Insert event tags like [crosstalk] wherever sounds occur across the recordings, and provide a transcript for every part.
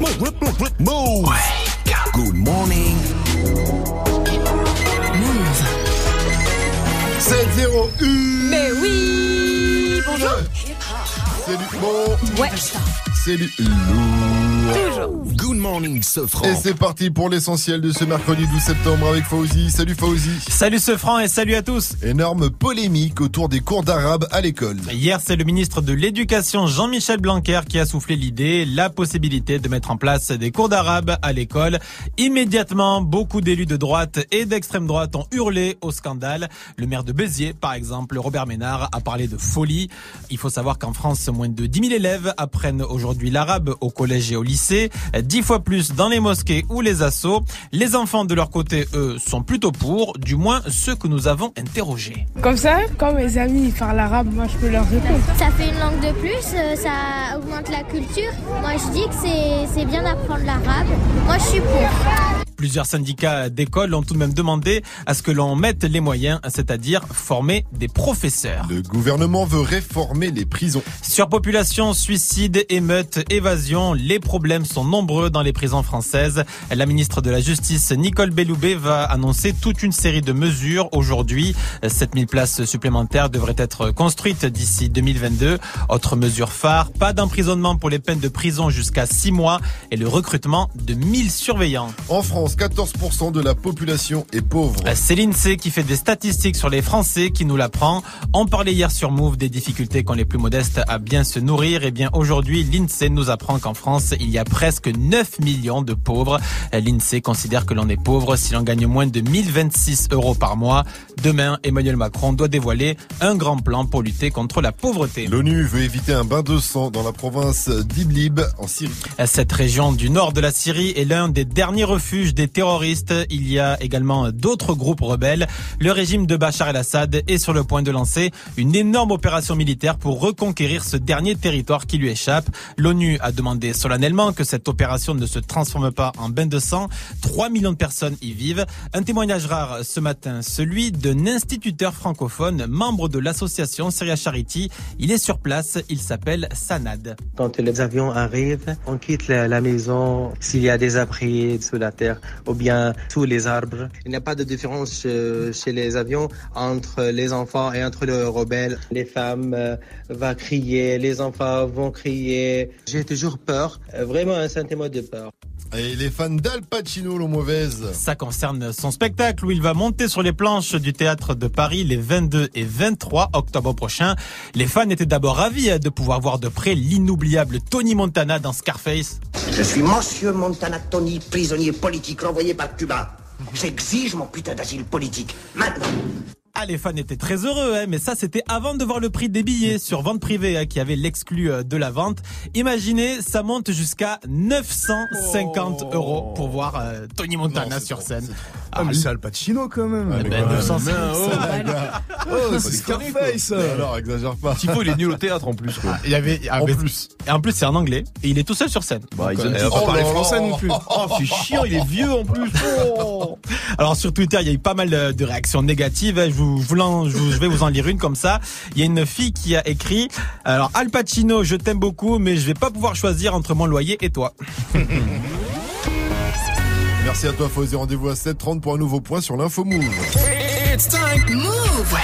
Move. Good morning. Move. 7-0 Mais oui Bonjour C'est du bon. Ouais, C'est du lourd. Toujours Good morning, Sofran. Et c'est parti pour l'essentiel de ce mercredi 12 septembre avec Fauzi. Salut Fauzi. Salut ce franc et salut à tous. Énorme polémique autour des cours d'arabe à l'école. Hier, c'est le ministre de l'Éducation Jean-Michel Blanquer qui a soufflé l'idée, la possibilité de mettre en place des cours d'arabe à l'école. Immédiatement, beaucoup d'élus de droite et d'extrême droite ont hurlé au scandale. Le maire de Béziers, par exemple, Robert Ménard, a parlé de folie. Il faut savoir qu'en France, moins de 10 000 élèves apprennent aujourd'hui l'arabe au collège et au lycée, 10 fois plus dans les mosquées ou les assos. Les enfants, de leur côté, eux, sont plutôt pour, du moins ceux que nous avons interrogés. Comme ça, quand mes amis ils parlent arabe, moi je peux leur répondre. Ça fait une langue de plus, euh, ça augmente la culture. Moi je dis que c'est- c'est bien d'apprendre l'arabe. Moi je suis pour. Plusieurs syndicats d'écoles ont tout de même demandé à ce que l'on mette les moyens, c'est-à-dire former des professeurs. Le gouvernement veut réformer les prisons. Surpopulation, suicide, émeutes, évasion, les problèmes sont nombreux dans les prisons françaises. La ministre de la Justice, Nicole Belloubet, va annoncer toute une série de mesures aujourd'hui. 7000 places supplémentaires devraient être construites d'ici 2022. Autre mesure phare, pas d'emprisonnement pour les peines de prison jusqu'à 6 mois et le recrutement de 1000 surveillants. En France, 14% de la population est pauvre. C'est l'INSEE qui fait des statistiques sur les Français qui nous l'apprend. On parlait hier sur Move des difficultés qu'ont les plus modestes à bien se nourrir. Et bien aujourd'hui, l'INSEE nous apprend qu'en France, il y a presque 9 millions de pauvres. L'INSEE considère que l'on est pauvre si l'on gagne moins de 1026 euros par mois. Demain, Emmanuel Macron doit dévoiler un grand plan pour lutter contre la pauvreté. L'ONU veut éviter un bain de sang dans la province d'Idlib en Syrie. Cette région du nord de la Syrie est l'un des derniers refuges des terroristes. Il y a également d'autres groupes rebelles. Le régime de Bachar el-Assad est sur le point de lancer une énorme opération militaire pour reconquérir ce dernier territoire qui lui échappe. L'ONU a demandé solennellement que cette opération ne se transforme pas en bain de sang. 3 millions de personnes y vivent. Un témoignage rare ce matin, celui d'un instituteur francophone, membre de l'association Syria Charity. Il est sur place, il s'appelle Sanad. Quand les avions arrivent, on quitte la, la maison s'il y a des abris sous la terre ou bien sous les arbres. Il n'y a pas de différence euh, chez les avions entre les enfants et entre les rebelles. Les femmes vont crier, les enfants vont crier. J'ai toujours peur, euh, vraiment un sentiment de peur. Et les fans d'Al Pacino, l'ont mauvaise. Ça concerne son spectacle où il va monter sur les planches du théâtre de Paris les 22 et 23 octobre prochains. Les fans étaient d'abord ravis hein, de pouvoir voir de près l'inoubliable Tony Montana dans Scarface. Je suis Monsieur Montana Tony, prisonnier politique renvoyé par Cuba. J'exige mon putain d'asile politique. Maintenant. Ah, les fans étaient très heureux, hein, mais ça c'était avant de voir le prix des billets sur vente privée hein, qui avait l'exclu euh, de la vente. Imaginez, ça monte jusqu'à 950 euros pour voir euh, Tony Montana sur trop, scène. Ah, mais c'est Al Pacino quand même. Ah, mais ben, quand même. 950, Oh. Oh, c'est Scarface. Alors, exagère pas. Thibaut, il est nul au théâtre en plus. Quoi. Il y avait, En mais- plus. et en plus c'est en anglais et il est tout seul sur scène. Bah, il va pas oh là français non plus. Oh, c'est chiant, il est vieux en plus. Oh. [laughs] Alors sur Twitter, il y a eu pas mal de réactions négatives. Je vous je vais vous en lire une comme ça. Il y a une fille qui a écrit Alors Al Pacino, je t'aime beaucoup, mais je vais pas pouvoir choisir entre mon loyer et toi. [laughs] Merci à toi, Fauzi. Rendez-vous à 7h30 pour un nouveau point sur l'info Move. It's time. Move.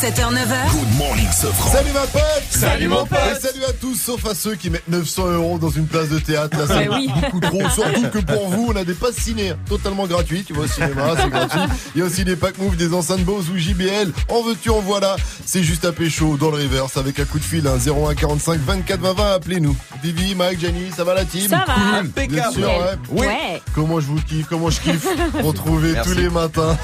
7h, 9h. Good morning, Sofran. Salut ma pote Salut, mon pote. Et salut à tous, sauf à ceux qui mettent 900 euros dans une place de théâtre. Là, c'est oui. beaucoup trop. Surtout que pour vous, on a des passes ciné totalement gratuits. Tu vois, au cinéma, c'est gratuit. Il y a aussi des packs move, des enceintes Bose ou JBL. En veux-tu, en voilà. C'est juste à pécho dans le reverse avec un coup de fil, hein, 01 45 24 20 20. Appelez-nous. Vivi, Mike, Jenny, ça va la team? Ça va. Bien Impeccable. sûr, ouais. Oui. Ouais. Comment je vous kiffe, comment je kiffe. [laughs] Retrouver Merci. tous les matins.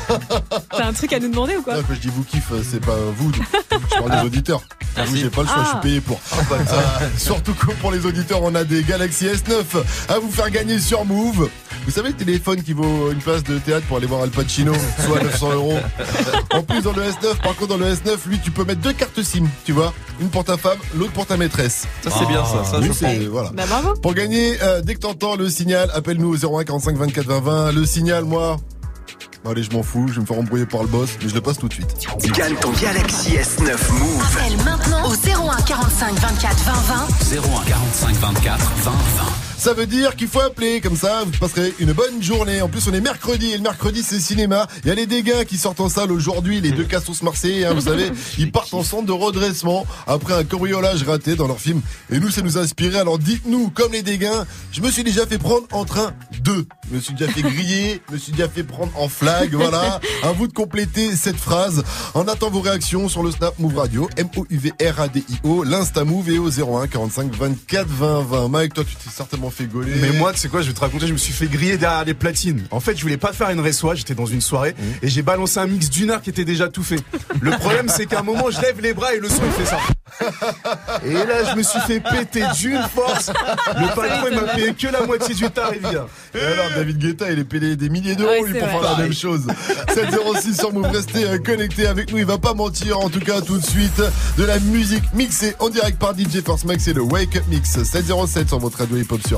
T'as un truc à nous demander ou quoi Non, quand je dis vous kiffe, c'est pas vous. Je parle des auditeurs. Vous, j'ai pas le choix, je suis Ah. payé pour. Euh, [laughs] surtout que pour les auditeurs, on a des Galaxy S9 à vous faire gagner sur Move. Vous savez le téléphone qui vaut une place de théâtre pour aller voir Al Pacino, [laughs] soit 900 euros. En plus, dans le S9, par contre, dans le S9, lui, tu peux mettre deux cartes SIM, tu vois. Une pour ta femme, l'autre pour ta maîtresse. Ça, c'est bien ça. ça Oui, je c'est, voilà. Bah bravo. Pour gagner, euh, dès que t'entends le signal, appelle-nous au 01 45 24 20 20. Le signal, moi. Allez, je m'en fous, je vais me faire embrouiller par le boss, mais je le passe tout de suite. Gagne ton Galaxy S9 Move. Appelle maintenant au 01 45 24 20 20. 01 45 24 20 20. Ça veut dire qu'il faut appeler, comme ça vous passerez une bonne journée. En plus, on est mercredi et le mercredi c'est cinéma. Il y a les dégâts qui sortent en salle aujourd'hui, les deux cassos marseillais, hein, vous savez, [laughs] ils partent en centre de redressement après un cambriolage raté dans leur film. Et nous, ça nous a inspiré. Alors dites-nous, comme les dégâts, je me suis déjà fait prendre en train de. Je me suis déjà fait griller, je me suis déjà fait prendre en flag, voilà. [laughs] À vous de compléter cette phrase. On attend vos réactions sur le Snap Move Radio, M-O-U-V-R-A-D-I-O, l'Insta Move et au 01 45 24 20 20. Mike, toi, tu t'es certainement fait gauler. Mais moi, tu sais quoi, je vais te raconter, je me suis fait griller derrière les platines. En fait, je voulais pas faire une réçoit, j'étais dans une soirée et j'ai balancé un mix d'une heure qui était déjà tout fait. Le problème, c'est qu'à un moment, je lève les bras et le son, il fait ça. Et là, je me suis fait péter d'une force. Le patron, il m'a payé que la moitié du tarif. Et alors, David Guetta, il est payé des milliers d'euros, Ouais, lui, pour vrai. faire la même chose. 706 sur Move, restez euh, connectés avec nous, il va pas mentir, en tout cas, tout de suite. De la musique mixée en direct par DJ Force Max, c'est le Wake Up Mix. 707 sur votre radio hip-hop sur.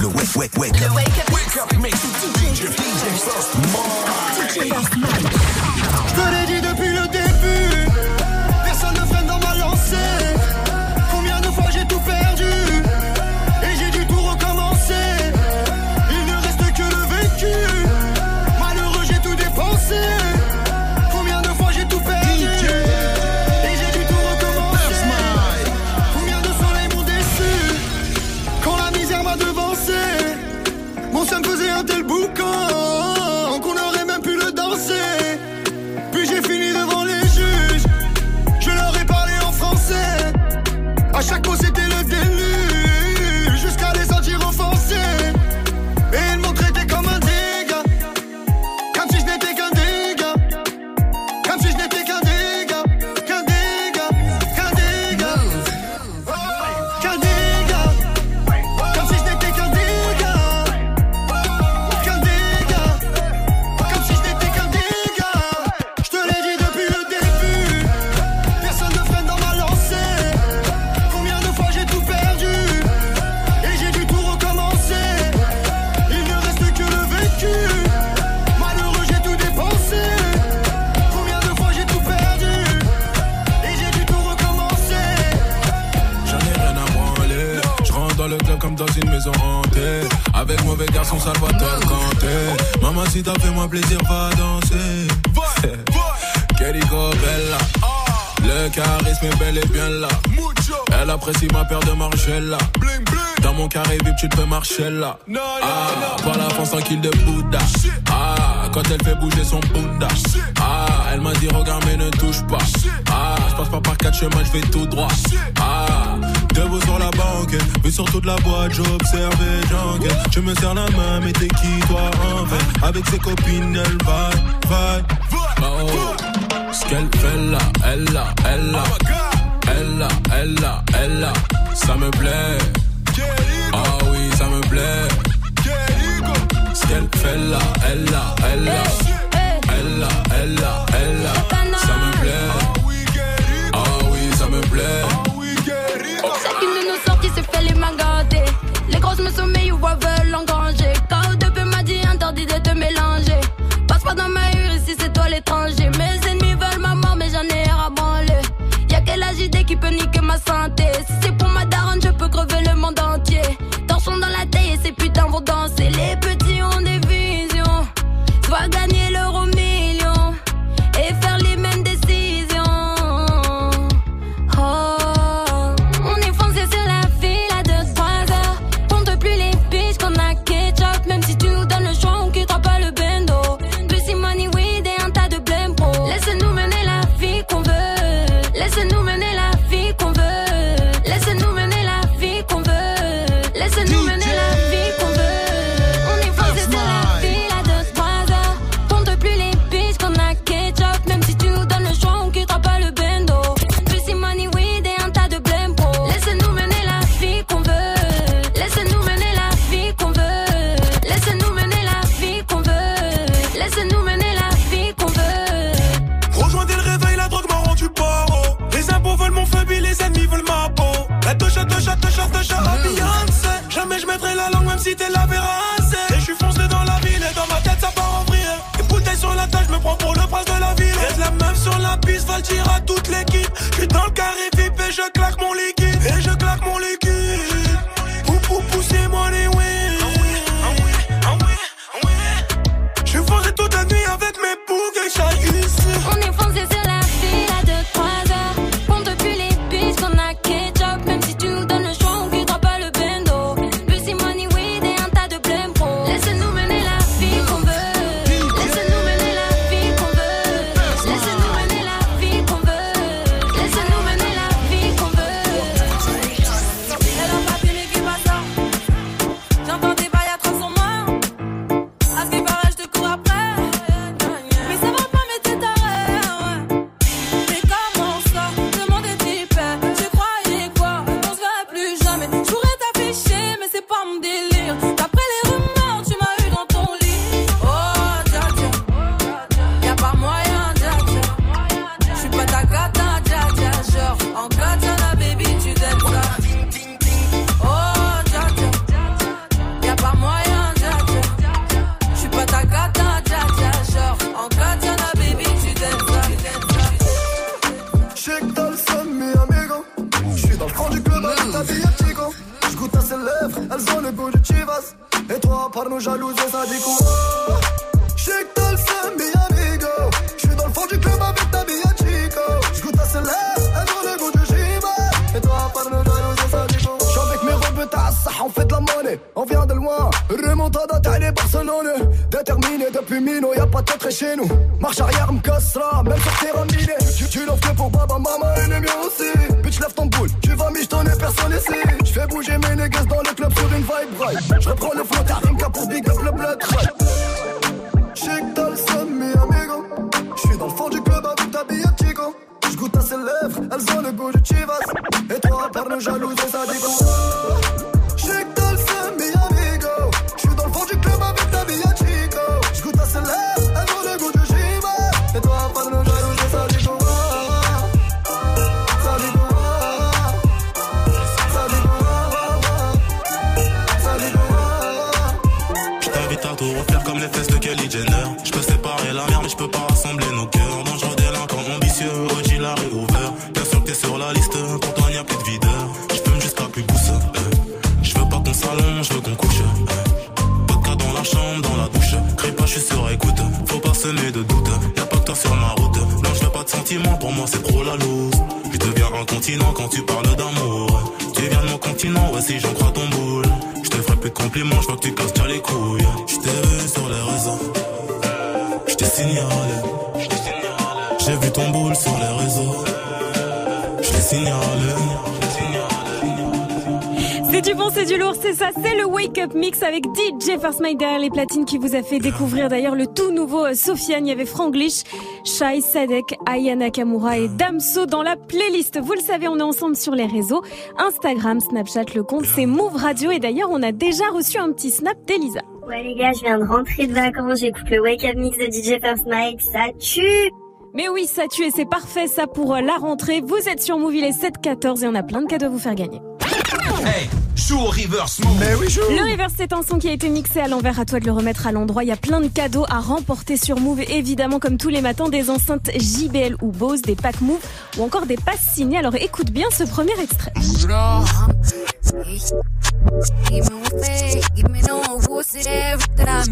Le wake, wake, wake wake up. Wake up, mix. DJ, DJ First mauvais garçon, ça va te canter. Maman, si t'as fait moi plaisir, va danser. Querico Bella. Le charisme est bel et bien là. Elle apprécie ma paire de Margiela. Dans mon carré VIP, tu te peux marcher là. Ah, pas la France tranquille de Bouddha. Ah, quand elle fait bouger son Bouddha. Ah, elle m'a dit regarde mais ne touche pas. Ah, je passe pas par quatre chemins, je vais tout droit. Ah, debout sur la banque, vu sur toute la boîte, j'observe et j'enquête. Je me serre la main, mais t'es qui toi en fait Avec ses copines, elle va, va. Oh, ce qu'elle fait là, elle là, elle là. Elle là, elle là, elle là. Ça me plaît. Ah oui, ça me plaît. Ce qu'elle fait là, elle là, elle là. Elle là, elle là, elle là. Ça me plaît. Ah oui, ça me plaît. Les grosses me sommeillent ou veulent engranger. KO2P m'a dit interdit de te mélanger. Passe pas dans ma rue ici, c'est toi l'étranger. Mes ennemis veulent ma mort, mais j'en ai branler. Y'a quelle agité qui peut niquer ma santé. Si c'est pour ma daronne, je peux crever le monde entier. Torchons dans la taille et ces putains vont danser. Les petits remontada, t'as Barcelone. Déterminé depuis Mino, y'a pas de trait chez nous. Marche arrière, m'cassera, même sur terrain miné. Tu, tu l'offres pour baba, maman et les miens aussi. Bitch, lève ton boule, tu vas michetonner personne ici. J'fais bouger mes niggas dans le club sur une vibe right. J'reprends le flow, t'as qu'à pour big up le blood right. Que t'as le seum, mi amigo. J'suis dans le fond du club avec ta bille chico. J'goûte à ses lèvres, elles ont le goût de Chivas. Et toi, par nos jalouses, la loose. Je deviens un continent quand tu parles d'amour. Tu viens de mon continent, ouais, si j'en crois ton boule. Je te ferai plus de compliments, je vois que tu casses déjà les couilles. Je t'ai vu sur les réseaux. Je t'ai signalé. J'ai vu ton boule sur les réseaux. Je t'ai signalé. C'est du bon, c'est du lourd, c'est ça, c'est le Wake Up Mix avec DJ First Mike derrière les platines qui vous a fait découvrir d'ailleurs le tout nouveau euh, Sofiane. Il y avait Franglish, Shai, Sadek, Aya Nakamura et Damso dans la playlist. Vous le savez, on est ensemble sur les réseaux. Instagram, Snapchat, le compte c'est Move Radio et d'ailleurs on a déjà reçu un petit snap d'Elisa. Ouais les gars, je viens de rentrer de vacances, j'écoute le Wake Up Mix de DJ First Mike, ça tue Mais oui, ça tue et c'est parfait ça pour euh, la rentrée. Vous êtes sur Move, il est 7-14 et on a plein de cadeaux à vous faire gagner. Hey, joue au reverse move. Mais oui, joue. Le reverse, c'est un son qui a été mixé à l'envers. À toi de le remettre à l'endroit. Il y a plein de cadeaux à remporter sur Move. Évidemment, comme tous les matins, des enceintes JBL ou Bose, des packs Move ou encore des passes signées. Alors écoute bien ce premier extrait.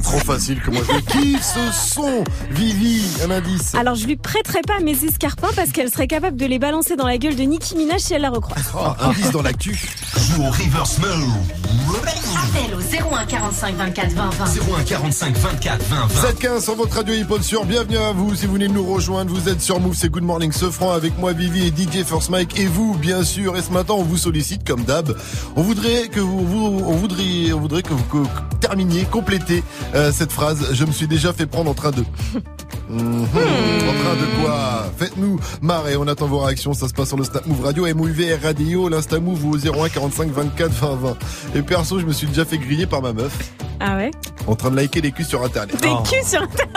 Trop facile, comment je [laughs] kiffe ce son. Vivi, un indice. Alors je lui prêterai pas mes escarpins parce qu'elle serait capable de les balancer dans la gueule de Nicki Minaj si elle la recroise. [laughs] Oh, indice dans l'actu. Joue au reverse move. Appel au 01 45 24 20 20. 01 45 24 20 20. 715 sur votre radio hip sur bienvenue à vous si vous venez de nous rejoindre vous êtes sur Move c'est Good Morning Sofran avec moi Vivi et DJ First Mike et vous bien sûr et ce matin on vous sollicite comme d'hab on voudrait que vous, vous- on voudrait on voudrait que vous que- complétez euh, cette phrase je me suis déjà fait prendre en train de Mhm. En train de quoi Faites-nous marrer, on attend vos réactions, ça se passe sur le Snap Move Radio, MOUV Radio, l'Insta Move ou au 01 45 24 20 20. Et perso, je me suis déjà fait griller par ma meuf Ah ouais en train de liker des culs sur internet. Des culs sur Internet.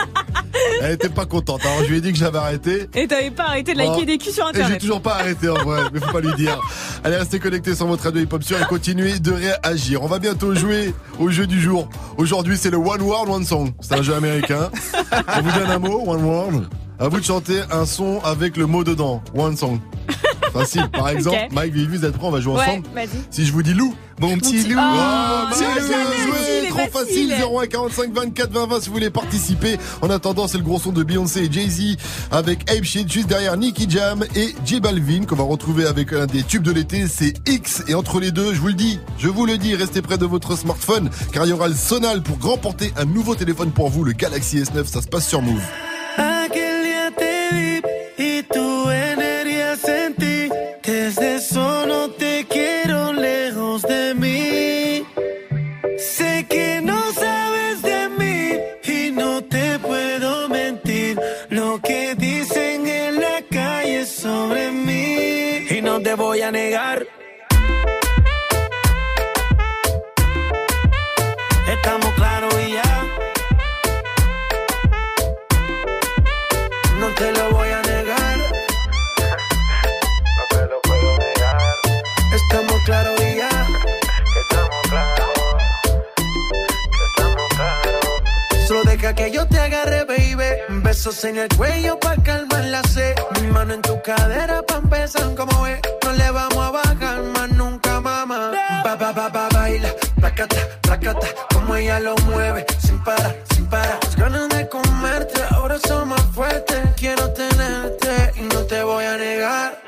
Elle était pas contente, alors je lui ai dit que j'avais arrêté. Et t'avais pas arrêté de liker Oh. des culs sur Et j'ai Internet. toujours pas arrêté en vrai, mais faut pas lui dire. Allez, restez connectés sur votre radio hip-hop sur et continuez de réagir. On va bientôt jouer au jeu du jour. Aujourd'hui, c'est le One Word, One Song. C'est un jeu américain. On vous donne un mot, One Word. À vous de chanter un son avec le mot dedans. One Song. [laughs] Facile. Par exemple. Mike, Vivi, vous êtes prêts On va jouer Ouais, ensemble. Si je vous dis loup, mon petit loup. Oh, est trop facile. facile. 01 45 24 20 20 si vous voulez participer. En attendant, c'est le gros son de Beyoncé et Jay-Z avec Ape Shit juste derrière Nicky Jam et J Balvin qu'on va retrouver avec un des tubes de l'été, c'est X. Et entre les deux, je vous le dis, je vous le dis, restez près de votre smartphone car il y aura le Sonal pour remporter un nouveau téléphone pour vous, le Galaxy S9. Ça se passe sur Move. Besos en el cuello pa' calmar la sed. Mi mano en tu cadera pa' empezar como es. No le vamos a bajar más nunca, mamá. Ba, ba, ba, ba, baila, placata, placata. Como ella lo mueve, sin parar, sin parar. Las ganas de comerte, ahora son más fuertes. Quiero tenerte y no te voy a negar.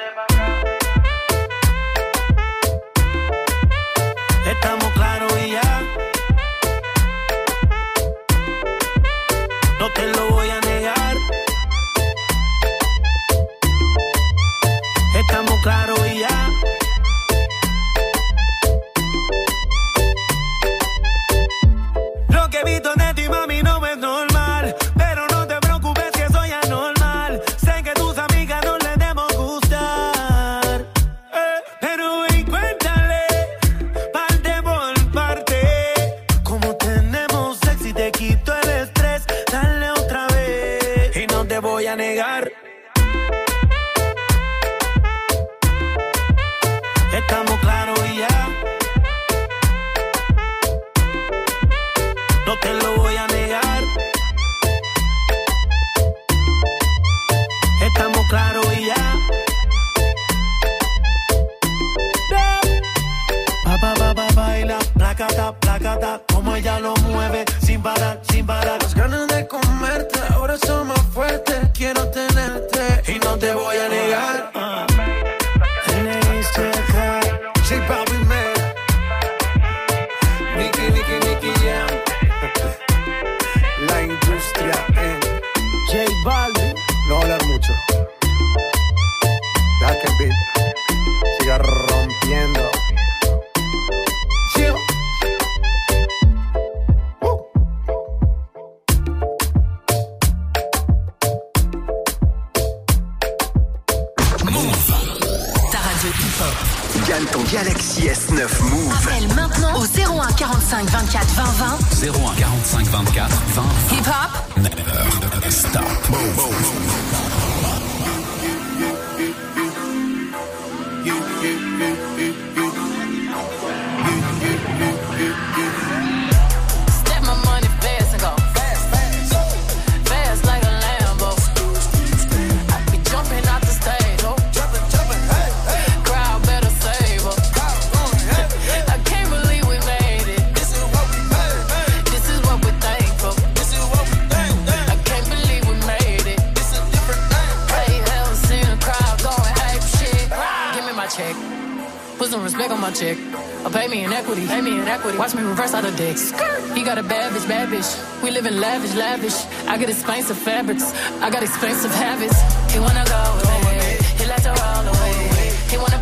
Dicks. He got a bad bitch, bad bitch. We live in lavish, lavish. I got expensive fabrics. I got expensive habits. He wanna go me. He likes to roll away. He wanna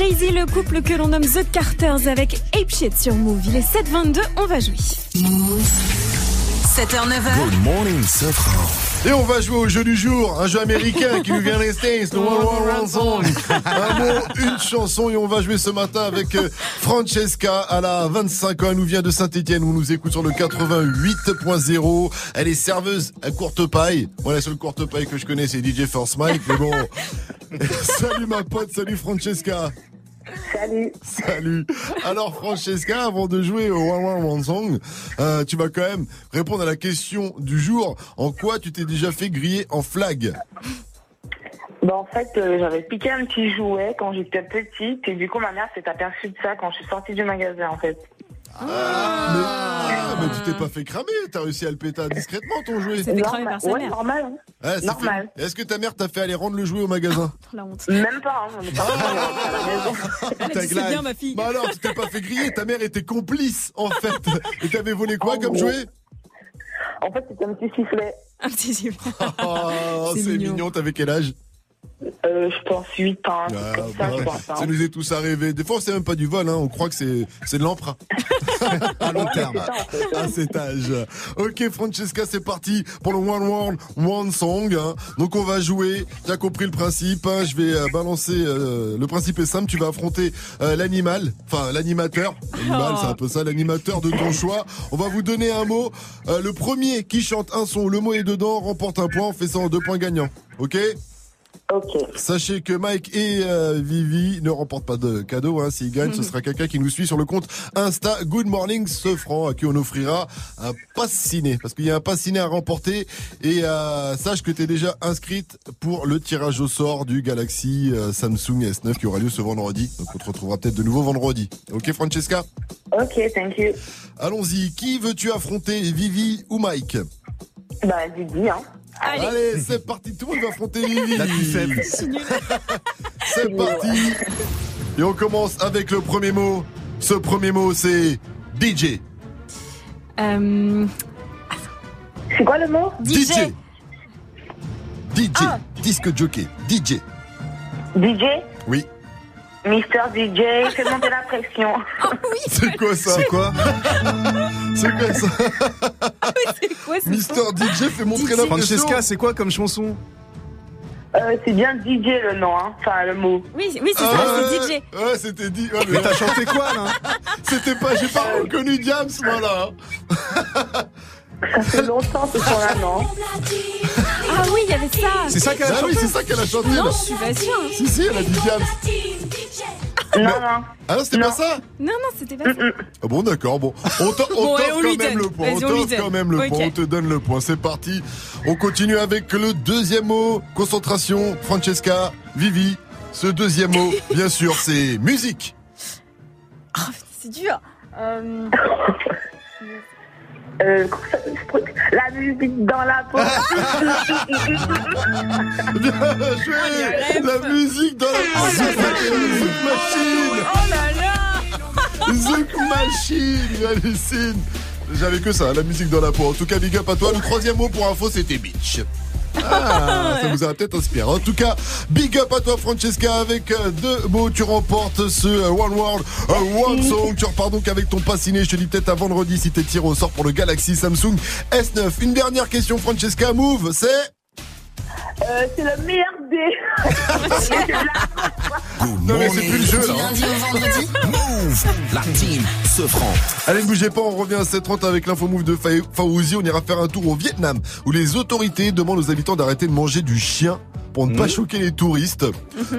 Jay-Z, le couple que l'on nomme The Carters avec Ape Shit sur Move. Il est 7h22, on va jouer. 7h, 9h. Good morning. Et on va jouer au jeu du jour, un jeu américain qui nous vient des States, le One One One Song. Un mot, une chanson et on va jouer ce matin avec euh, Francesca. Elle a 25 ans, elle nous vient de Saint-Etienne, on nous écoute sur le 88.0. Elle est serveuse à courte paille. Moi la seule courte paille que je connais c'est DJ First Mike, mais bon. [laughs] salut ma pote, salut Francesca. Salut. Salut. Alors Francesca, avant de jouer au One One One Song, euh, tu vas quand même répondre à la question du jour. En quoi tu t'es déjà fait griller en flag? Bah, en fait, euh, j'avais piqué un petit jouet quand j'étais petite et du coup, ma mère s'est aperçue de ça quand je suis sortie du magasin, en fait. Mais, ah, mais tu t'es pas fait cramer, t'as réussi à le péter discrètement ton jouet. Normal. Ouais, normal. hein. Ah, c'est normal. fait. Est-ce que ta mère t'a fait aller rendre le jouet au magasin [laughs] La honte. Même pas, hein, on est pas. Ta glace. bien, ma fille. Bah alors, tu t'es pas fait griller, ta mère était complice en fait. Et t'avais volé quoi comme jouet? En fait, c'était un petit sifflet. Un petit sifflet. Oh, [laughs] C'est c'est mignon. mignon, t'avais quel âge? Euh, je pense 8 ans, Ah, comme ça, je pense. hein. Ça nous est tous arrivé. Des fois, c'est même pas du vol, hein. on croit que c'est de l'emprunt. [laughs] à long terme. À cet âge. Ok, Francesca, c'est parti pour le One World, One Song. hein. Donc, on va jouer. Tu as compris le principe. hein. Je vais euh, balancer. euh, le principe est simple. Tu vas affronter l'animal, enfin l'animateur. L'animal, c'est un peu ça, l'animateur de ton choix. On va vous donner un mot. Le premier qui chante un son, le mot est dedans, remporte un point. On fait ça en deux points gagnants. Ok? Ok. Sachez que Mike et euh, Vivi ne remportent pas de cadeau. Hein. S'ils gagnent, ce [laughs] sera quelqu'un qui nous suit sur le compte Insta Good Morning Sofran, à qui on offrira un pass ciné. Parce qu'il y a un pass ciné à remporter. Et euh, sache que tu es déjà inscrite pour le tirage au sort du Galaxy euh, Samsung S9 qui aura lieu ce vendredi. Donc on te retrouvera peut-être de nouveau vendredi. Ok Francesca? Ok, thank you. Allons-y. Qui veux-tu affronter, Vivi ou Mike? Bah, Didi, hein. Allez, c'est parti, tout le monde va affronter Vivi. La. [laughs] [laughs] C'est parti. Et on commence avec le premier mot. Ce premier mot, c'est DJ. Euh, C'est quoi le mot DJ. DJ. Ah. Disque jockey. DJ. DJ Oui. Mister DJ, fais monter la pression. C'est quoi ça C'est quoi [laughs] C'est quoi ça c'est quoi ce Mister DJ fait montrer la pression. Francesca, c'est quoi comme chanson Euh, c'est bien DJ le nom, hein. Enfin, le mot. Oui, oui, c'est Ah ça, c'est DJ. Ouais, c'était dit. ouais, Mais t'as chanté quoi là [laughs] C'était pas. J'ai pas reconnu Diams, moi là. [laughs] Ça fait longtemps ce son-là, [laughs] non Ah oui, il y avait ça. C'est ça qu'elle a Ah oui, chanté c'est ça qu'elle a chanté. Non, là. je suis pas sûre. Si, si, elle a dit Diams. Non, non. Ah non, c'était pas ça Non, non, c'était pas ça. Ah bon, d'accord, bon. On Bon, t'offre quand lui même donne. le point. On t'offre quand même le point. On te donne le point. C'est parti. On continue avec le deuxième mot. Concentration. Francesca, Vivi. Ce deuxième mot, [laughs] bien sûr, c'est musique. C'est dur. Euh, [laughs] Euh, La musique dans la peau. Bien joué. La musique dans la Zouk Machine. Oh là là Zouk Machine. J'hallucine. J'avais que ça, la musique dans la peau. En tout cas, big up à toi. Le troisième mot pour info, c'était bitch. Ah, ça vous a peut-être inspiré. En tout cas, big up à toi Francesca avec euh, deux mots. Tu remportes ce euh, One World, euh, One Song. Tu repars donc avec ton pass ciné. Je te dis peut-être à vendredi si t'es tiré au sort pour le Galaxy Samsung S9. Une dernière question Francesca Move, c'est Euh, c'est le meilleur des. [laughs] Non mais c'est plus le jeu là. vendredi, Move. La team se prend. Allez, ne bougez pas, on revient à 7h30 avec l'info move de Fa- Faouzi. On ira faire un tour au Vietnam où les autorités demandent aux habitants d'arrêter de manger du chien pour ne pas choquer les touristes.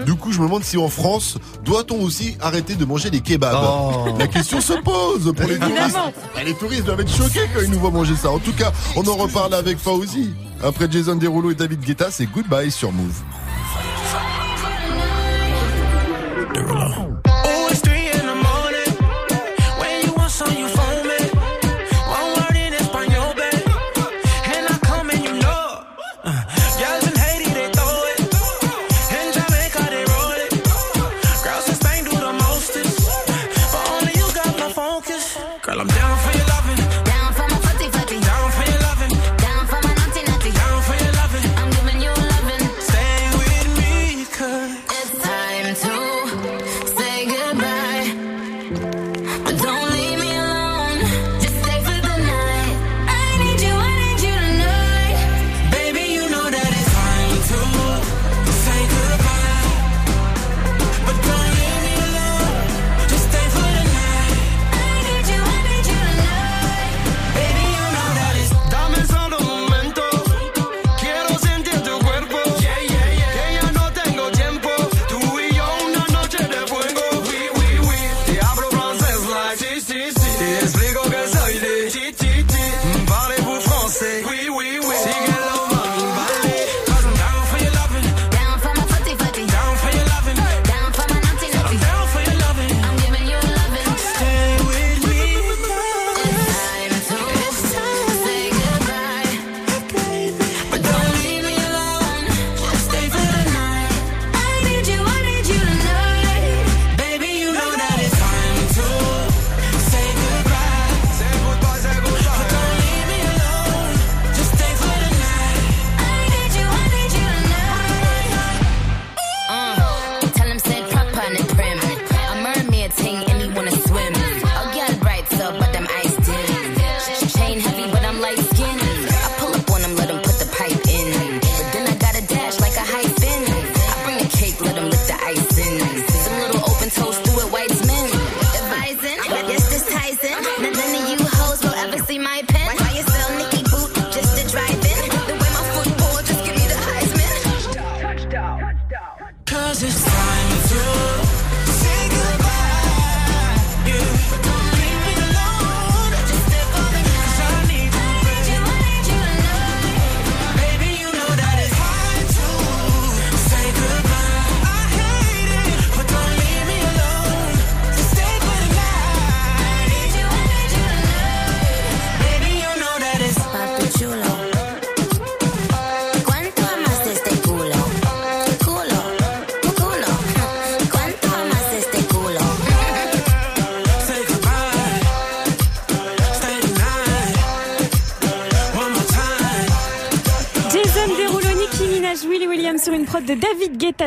Du coup, je me demande si en France, doit-on aussi arrêter de manger des kebabs Oh. La question se pose pour les touristes. Les touristes doivent être choqués quand ils nous voient manger ça. En tout cas, on en reparle avec Faouzi. Après Jason Derulo et David Guetta, c'est Goodbye sur Move.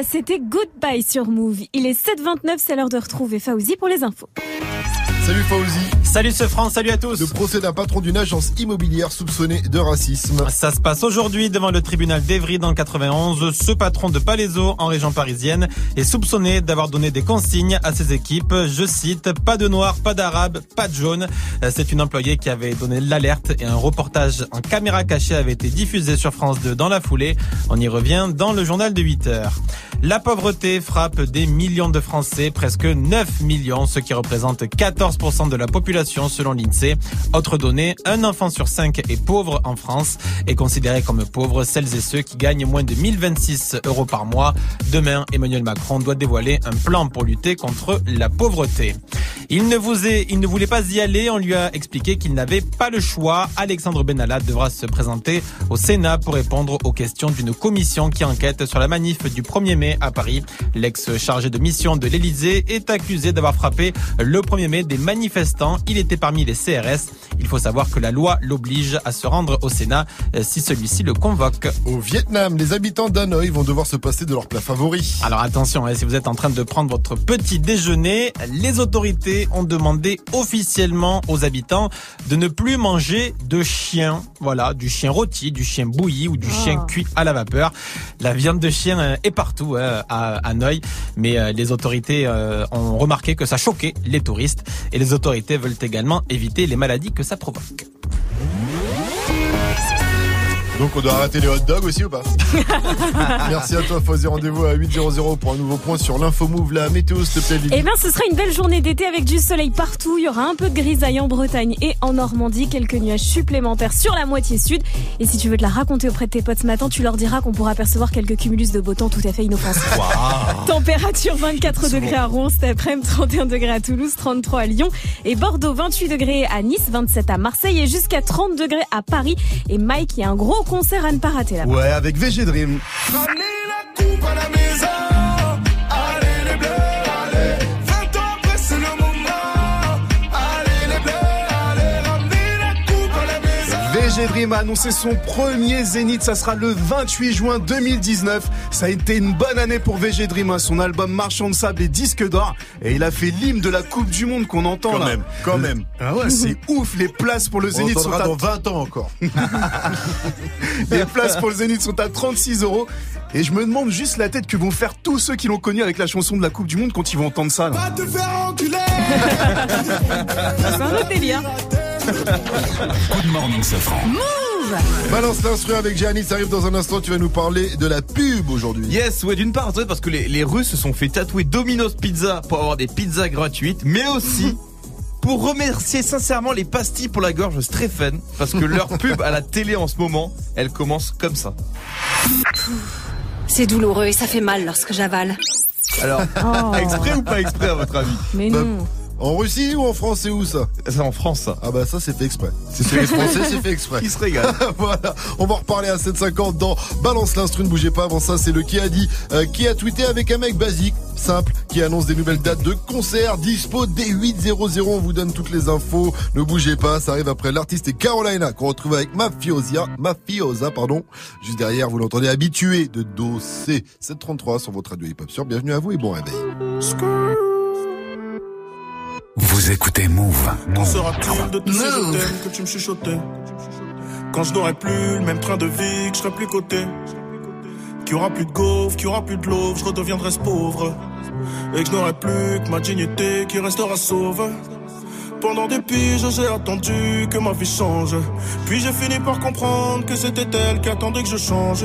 C'était Goodbye sur Move. Il est 7h29, c'est l'heure de retrouver Fauzi pour les infos. Salut Fauzi. Salut ce France, salut à tous. Le procès d'un patron d'une agence immobilière soupçonné de racisme. Ça se passe aujourd'hui devant le tribunal d'Evry dans le 91. Ce patron de Palaiso en région parisienne est soupçonné d'avoir donné des consignes à ses équipes. Je cite, pas de noir, pas d'arabe, pas de jaune. C'est une employée qui avait donné l'alerte et un reportage en caméra cachée avait été diffusé sur France 2 dans la foulée. On y revient dans le journal de 8 heures. La pauvreté frappe des millions de Français, presque 9 millions, ce qui représente 14% de la population selon l'INSEE. Autre donnée, un enfant sur cinq est pauvre en France et considéré comme pauvre celles et ceux qui gagnent moins de 1026 euros par mois. Demain, Emmanuel Macron doit dévoiler un plan pour lutter contre la pauvreté. Il ne, il ne voulait pas y aller, on lui a expliqué qu'il n'avait pas le choix. Alexandre Benalla devra se présenter au Sénat pour répondre aux questions d'une commission qui enquête sur la manif du 1er mai à Paris. L'ex-chargé de mission de l'Elysée est accusé d'avoir frappé le 1er mai des manifestants. Il était parmi les CRS. Il faut savoir que la loi l'oblige à se rendre au Sénat euh, si celui-ci le convoque. Au Vietnam, les habitants d'Hanoï vont devoir se passer de leur plat favori. Alors attention, hein, si vous êtes en train de prendre votre petit déjeuner, les autorités ont demandé officiellement aux habitants de ne plus manger de chien. Voilà, du chien rôti, du chien bouilli ou du chien cuit à la vapeur. La viande de chien euh, est partout hein, à Hanoï, mais euh, les autorités euh, ont remarqué que ça choquait les touristes et les autorités veulent également éviter les maladies que ça provoque. Donc on doit arrêter les hot dogs aussi ou pas [laughs] Merci à toi Fauzi, rendez-vous à 8.00 pour un nouveau point sur l'info move, la météo s'il te plaît Lily. Eh bien, ce sera une belle journée d'été avec du soleil partout. Il y aura un peu de grisaille en Bretagne et en Normandie, quelques nuages supplémentaires sur la moitié sud. Et si tu veux te la raconter auprès de tes potes ce matin, tu leur diras qu'on pourra apercevoir quelques cumulus de beau temps tout à fait inoffensifs. [laughs] Température 24 degrés à Rouen cet après-midi, 31 degrés à Toulouse, 33 à Lyon et Bordeaux, 28 degrés à Nice, 27 à Marseille et jusqu'à 30 degrés à Paris. Et Mike, il y a un gros concert à ne pas rater là-bas. Ouais, avec VG Dream. VG Dream a annoncé son premier zénith, ça sera le 28 juin 2019. Ça a été une bonne année pour VG Dream, hein. son album Marchand de sable et disque d'or. Et il a fait l'hymne de la Coupe du Monde qu'on entend Quand là. même, quand même. Ah ouais, c'est [laughs] ouf, les places pour le On zénith sont à dans 20 ans encore. [laughs] Les places pour le Zénith sont à 36 euros. Et je me demande juste la tête que vont faire tous ceux qui l'ont connu avec la chanson de la Coupe du Monde quand ils vont entendre ça. là. Va te faire enculer. [laughs] C'est un autre délire. Good morning, Safran. Balance l'instru avec Gianni, ça arrive dans un instant, tu vas nous parler de la pub aujourd'hui. Yes, ouais, d'une part, parce que les, les Russes se sont fait tatouer Domino's Pizza pour avoir des pizzas gratuites, mais aussi [laughs] pour remercier sincèrement les pastilles pour la gorge Streffen, parce que leur pub à la télé en ce moment, elle commence comme ça. C'est douloureux et ça fait mal lorsque j'avale. Alors, Oh. exprès ou pas exprès à votre avis? Mais Bah, non. En Russie ou en France, c'est où ça C'est en France, ça. Ah bah ça c'est fait exprès. C'est les Français, c'est fait exprès. [laughs] Qui se régale. [laughs] voilà, on va en reparler à 7h50 dans Balance l'instru, ne bougez pas avant ça, c'est le qui a dit, euh, qui a tweeté avec un mec basique, simple, qui annonce des nouvelles dates de concerts dispo dès 8.00, on vous donne toutes les infos, ne bougez pas, ça arrive après l'artiste et Carolina qu'on retrouve avec Mafiosa, Mafiosa, pardon, juste derrière, vous l'entendez habitué de Dossé 733 sur votre radio hip-hop sur, bienvenue à vous et bon réveil. Vous écoutez Move. Quand sera-t-il de tous ces je que tu me chuchotais Quand je n'aurai plus le même train de vie, que je serai plus coté Qu'il y aura plus de gaufres, qu'il y aura plus de l'eau, je redeviendrai ce pauvre Et que je n'aurai plus que ma dignité qui restera sauve pendant des piges, j'ai attendu que ma vie change. Puis j'ai fini par comprendre que c'était elle qui attendait que je change.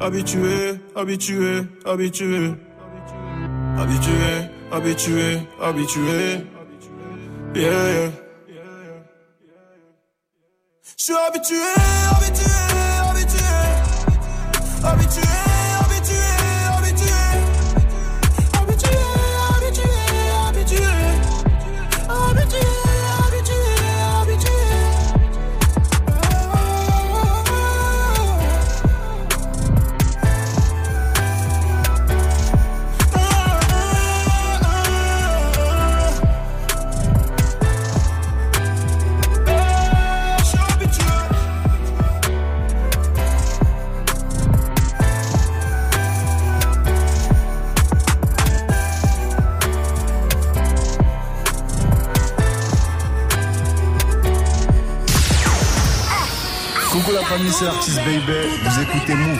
Habitué, habitué, habitué. Habitué, habitué, habitué. Yeah. Je suis habitué, habitué. Habitué, habitué, Famille, c'est l'artiste Baby. Vous écoutez Move.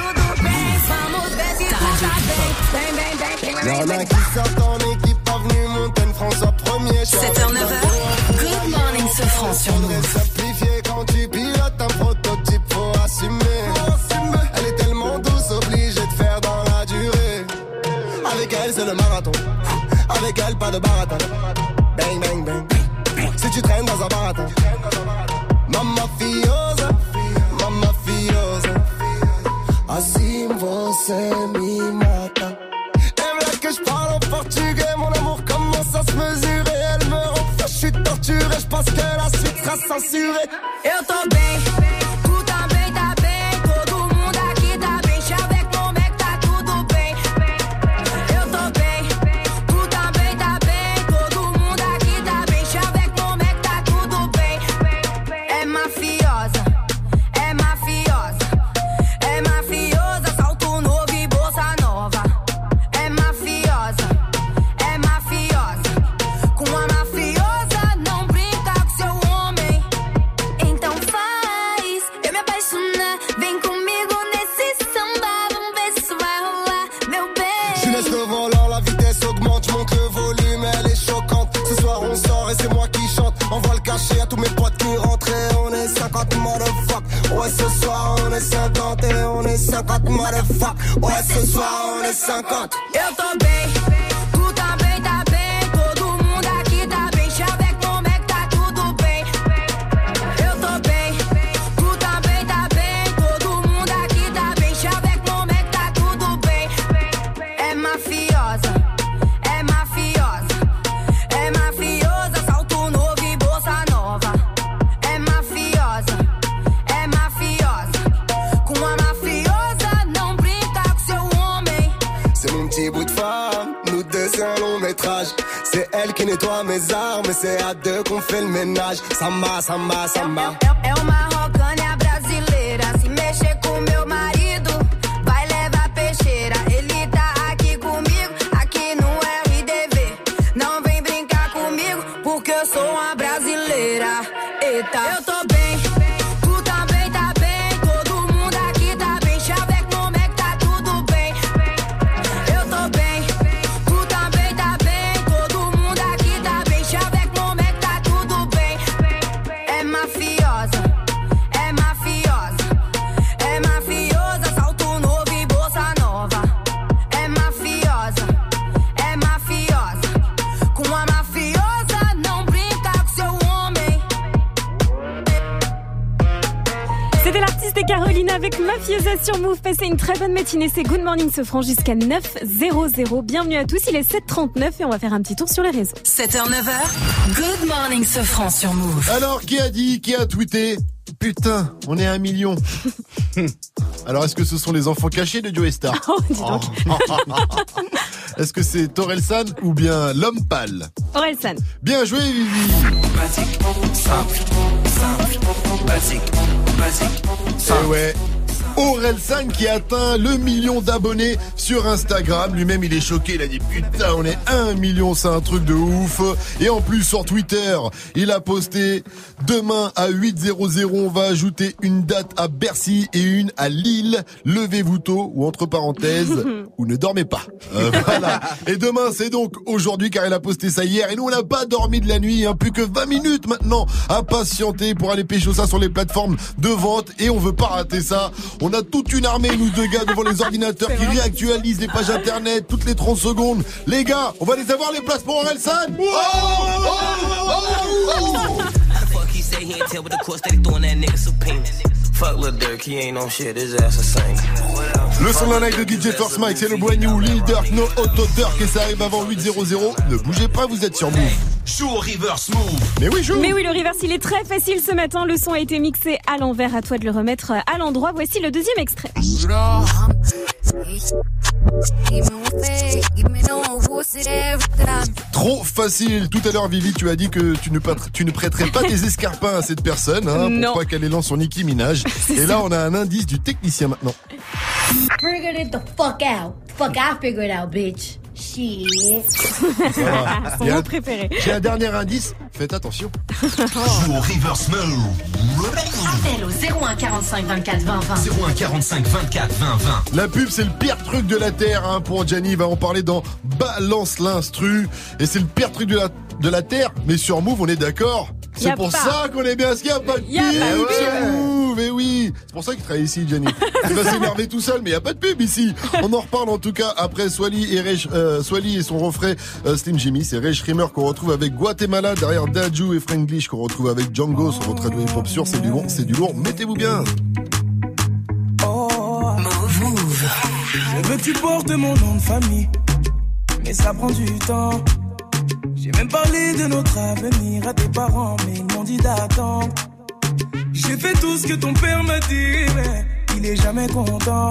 Y'en a qui sortent en équipe avenue Montaigne, François premier. 7h, 9h. Good morning, ce franc sur Move. Simplifié quand tu pilotes un prototype, faut assumer. Elle est tellement douce, obligée de faire dans la durée. Avec elle, c'est le marathon. Avec elle, pas de baratin. Suite Samba, samba, samba. É uma rocânia brasileira. Se mexer com meu marido, vai levar peixeira. Ele tá aqui comigo, aqui no RDV. Não vem brincar comigo, porque eu sou uma brasileira. Eita, eu tô bem. Mafiosa sur Move. Passez une très bonne matinée. C'est Good Morning se franc jusqu'à 9.00. Bienvenue à tous. Il est 7.39 et on va faire un petit tour sur les réseaux. 7h, 9h, Good Morning Sofran sur Move. Alors, qui a dit, qui a tweeté? Putain, on est à un million. [laughs] Alors, est-ce que ce sont les enfants cachés de Joe Star? [laughs] Oh, dis donc. [laughs] Est-ce que c'est Torelsan ou bien l'homme pâle? Orelsan. Bien joué, Vivi. Basique, simple, simple, basique, basique, Et ouais. Orelsan qui a atteint le million d'abonnés sur Instagram. Lui-même, il est choqué. Il a dit putain, on est un million, c'est un truc de ouf. Et en plus, sur Twitter, il a posté demain à 8.00, on va ajouter une date à Bercy et une à Lille. Levez-vous tôt ou entre parenthèses, [laughs] ou ne dormez pas. Euh, voilà. Et demain, c'est donc aujourd'hui car il a posté ça hier. Et nous, on n'a pas dormi de la nuit. Hein, plus que 20 minutes maintenant à patienter pour aller pécho ça sur les plateformes de vente. Et on veut pas rater ça. On a toute une armée, nous deux gars, devant les ordinateurs qui réactualisent les pages internet toutes les 30 secondes. Les gars, on va les avoir les places pour Orelsan. [laughs] He say he Fuck Lil Durk, he ain't on shit, his ass a saint. Le son de la night de DJ First Mike, c'est le brand new Lil Durk, no Auto Durk et ça arrive avant 8.00. Ne bougez pas, vous êtes sur Move. Joue au reverse move. Mais oui, joue. Mais oui, le reverse, il est très facile ce matin. Le son a été mixé à l'envers. À toi de le remettre à l'endroit. Voici le deuxième extrait. Trop facile. Tout à l'heure, Vivi, tu as dit que tu ne, pat- tu ne prêterais pas tes escarpins à cette personne, hein, Non. pour pas qu'elle élance son Nicki Minaj. [laughs] Et là, on a un indice du technicien maintenant. Figured it the fuck out. Fuck, I figured out, bitch. Shit. Ça va. Son mot préféré. J'ai un dernier indice. Faites attention. Joue au reverse move. Appel au 01 45 24 20 20. 01 45 24 20 20. La pub, c'est le pire truc de la Terre hein, pour Gianni. Il va en parler dans Balance l'instru. Et c'est le pire truc de la, de la Terre. Mais sur Move, on est d'accord C'est pour pas. ça qu'on est bien. Est-ce qu'il n'y a pas de pub Y a pas de pub. sur Move Eh oui C'est pour ça qu'il travaille ici, Gianni. Il va s'énerver tout seul, mais il n'y a pas de pub ici. On en reparle en tout cas après Swally et, Rej- euh, Swally et son refrain euh, Slim Jimmy. C'est Ray Schremer qu'on retrouve avec Guatemala. Derrière Daju et Franglish qu'on retrouve avec Django. Son retrait de hip-hop sûr, c'est du bon, c'est du lourd. Mettez-vous bien. Je veux que tu portes mon nom de famille, mais ça prend du temps. J'ai même parlé de notre avenir à tes parents, mais ils m'ont dit d'attendre. J'ai fait tout ce que ton père m'a dit, mais il est jamais content.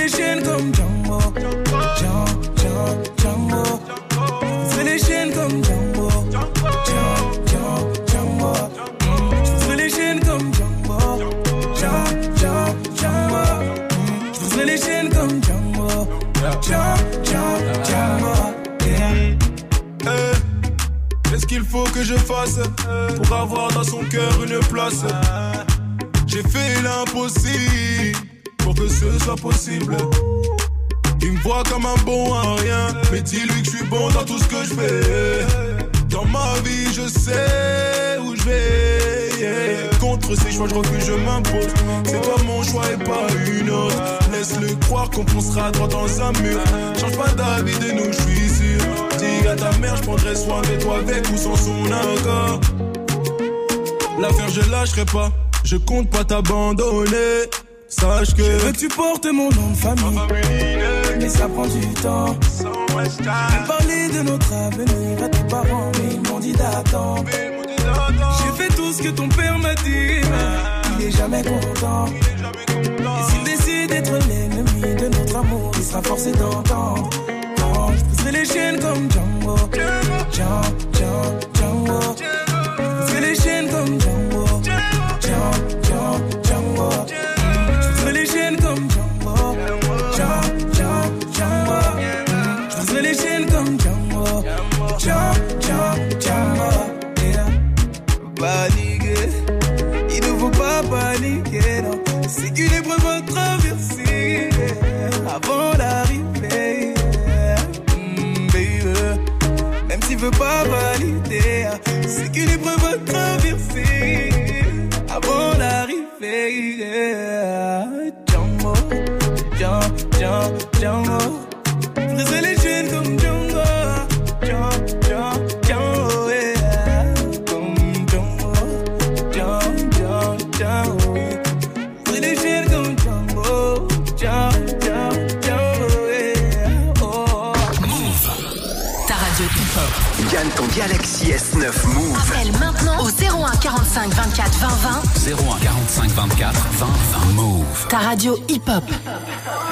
Les chaînes comme Django. Yeah. Eh, Qu'est-ce qu'il faut que je fasse pour avoir dans son cœur une place? J'ai fait l'impossible pour que ce soit possible. Il me voit comme un bon à rien, mais dis-lui que je suis bon dans tout ce que je fais. Dans ma vie, je sais où je vais. Contre ces choix, je refuse, je m'impose. C'est toi mon choix et pas une autre. Laisse-le croire qu'on foncera droit dans un mur. Change pas d'avis de nous, je suis sûr. Dis à ta mère, je prendrai soin de toi avec ou sans son accord. L'affaire, je lâcherai pas. Je compte pas t'abandonner. Sache que. Je veux que tu portes mon nom de famille. Mais ça prend du temps. J'ai parlé de notre avenir à tes parents, mais ils m'ont dit d'attendre. J'ai fait tout ce que ton père m'a dit, mais il est jamais content. Et s'il décide d'être l'ennemi de notre amour, il sera forcé d'entendre. Je briserai les chaînes comme Django. Django, Django, Django. Je briserai les chaînes comme. Django, Veut pas valider, c'est qu'une épreuve à traverser avant d'arriver. Yeah. Django, Django, Django, 45 24 20 20. 01 45 24 20 20 Move. Ta radio hip-hop. Seen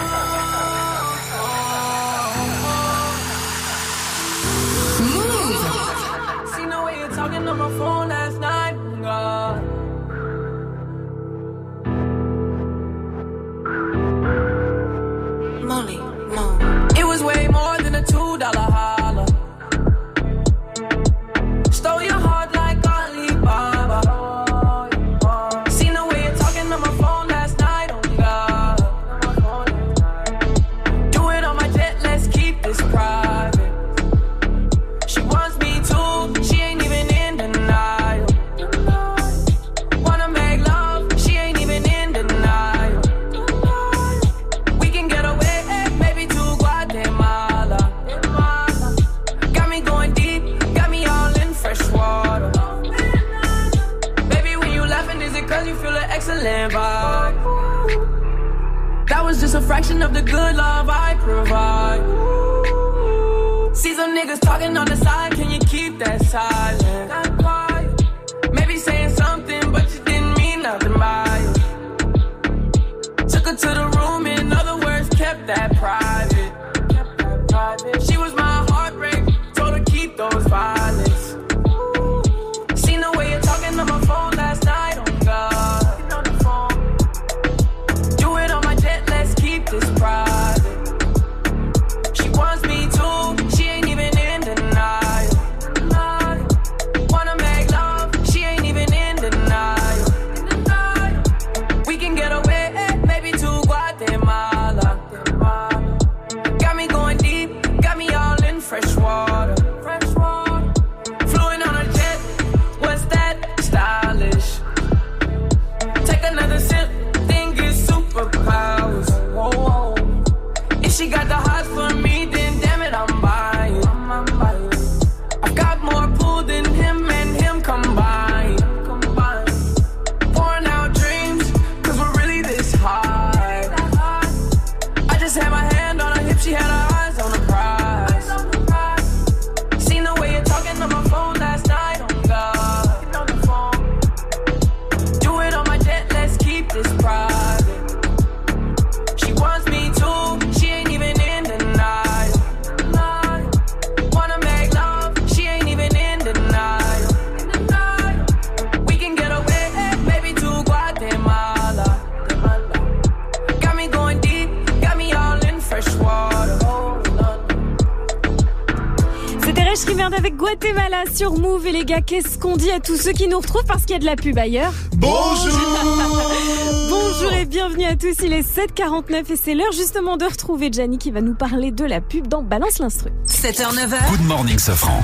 sur Move. Et les gars, qu'est-ce qu'on dit à tous ceux qui nous retrouvent parce qu'il y a de la pub ailleurs Bonjour [laughs] Bonjour et bienvenue à tous. Il est 7h49 et c'est l'heure justement de retrouver Gianni qui va nous parler de la pub dans Balance l'instru. 7h, 9h. Good morning, Sofran.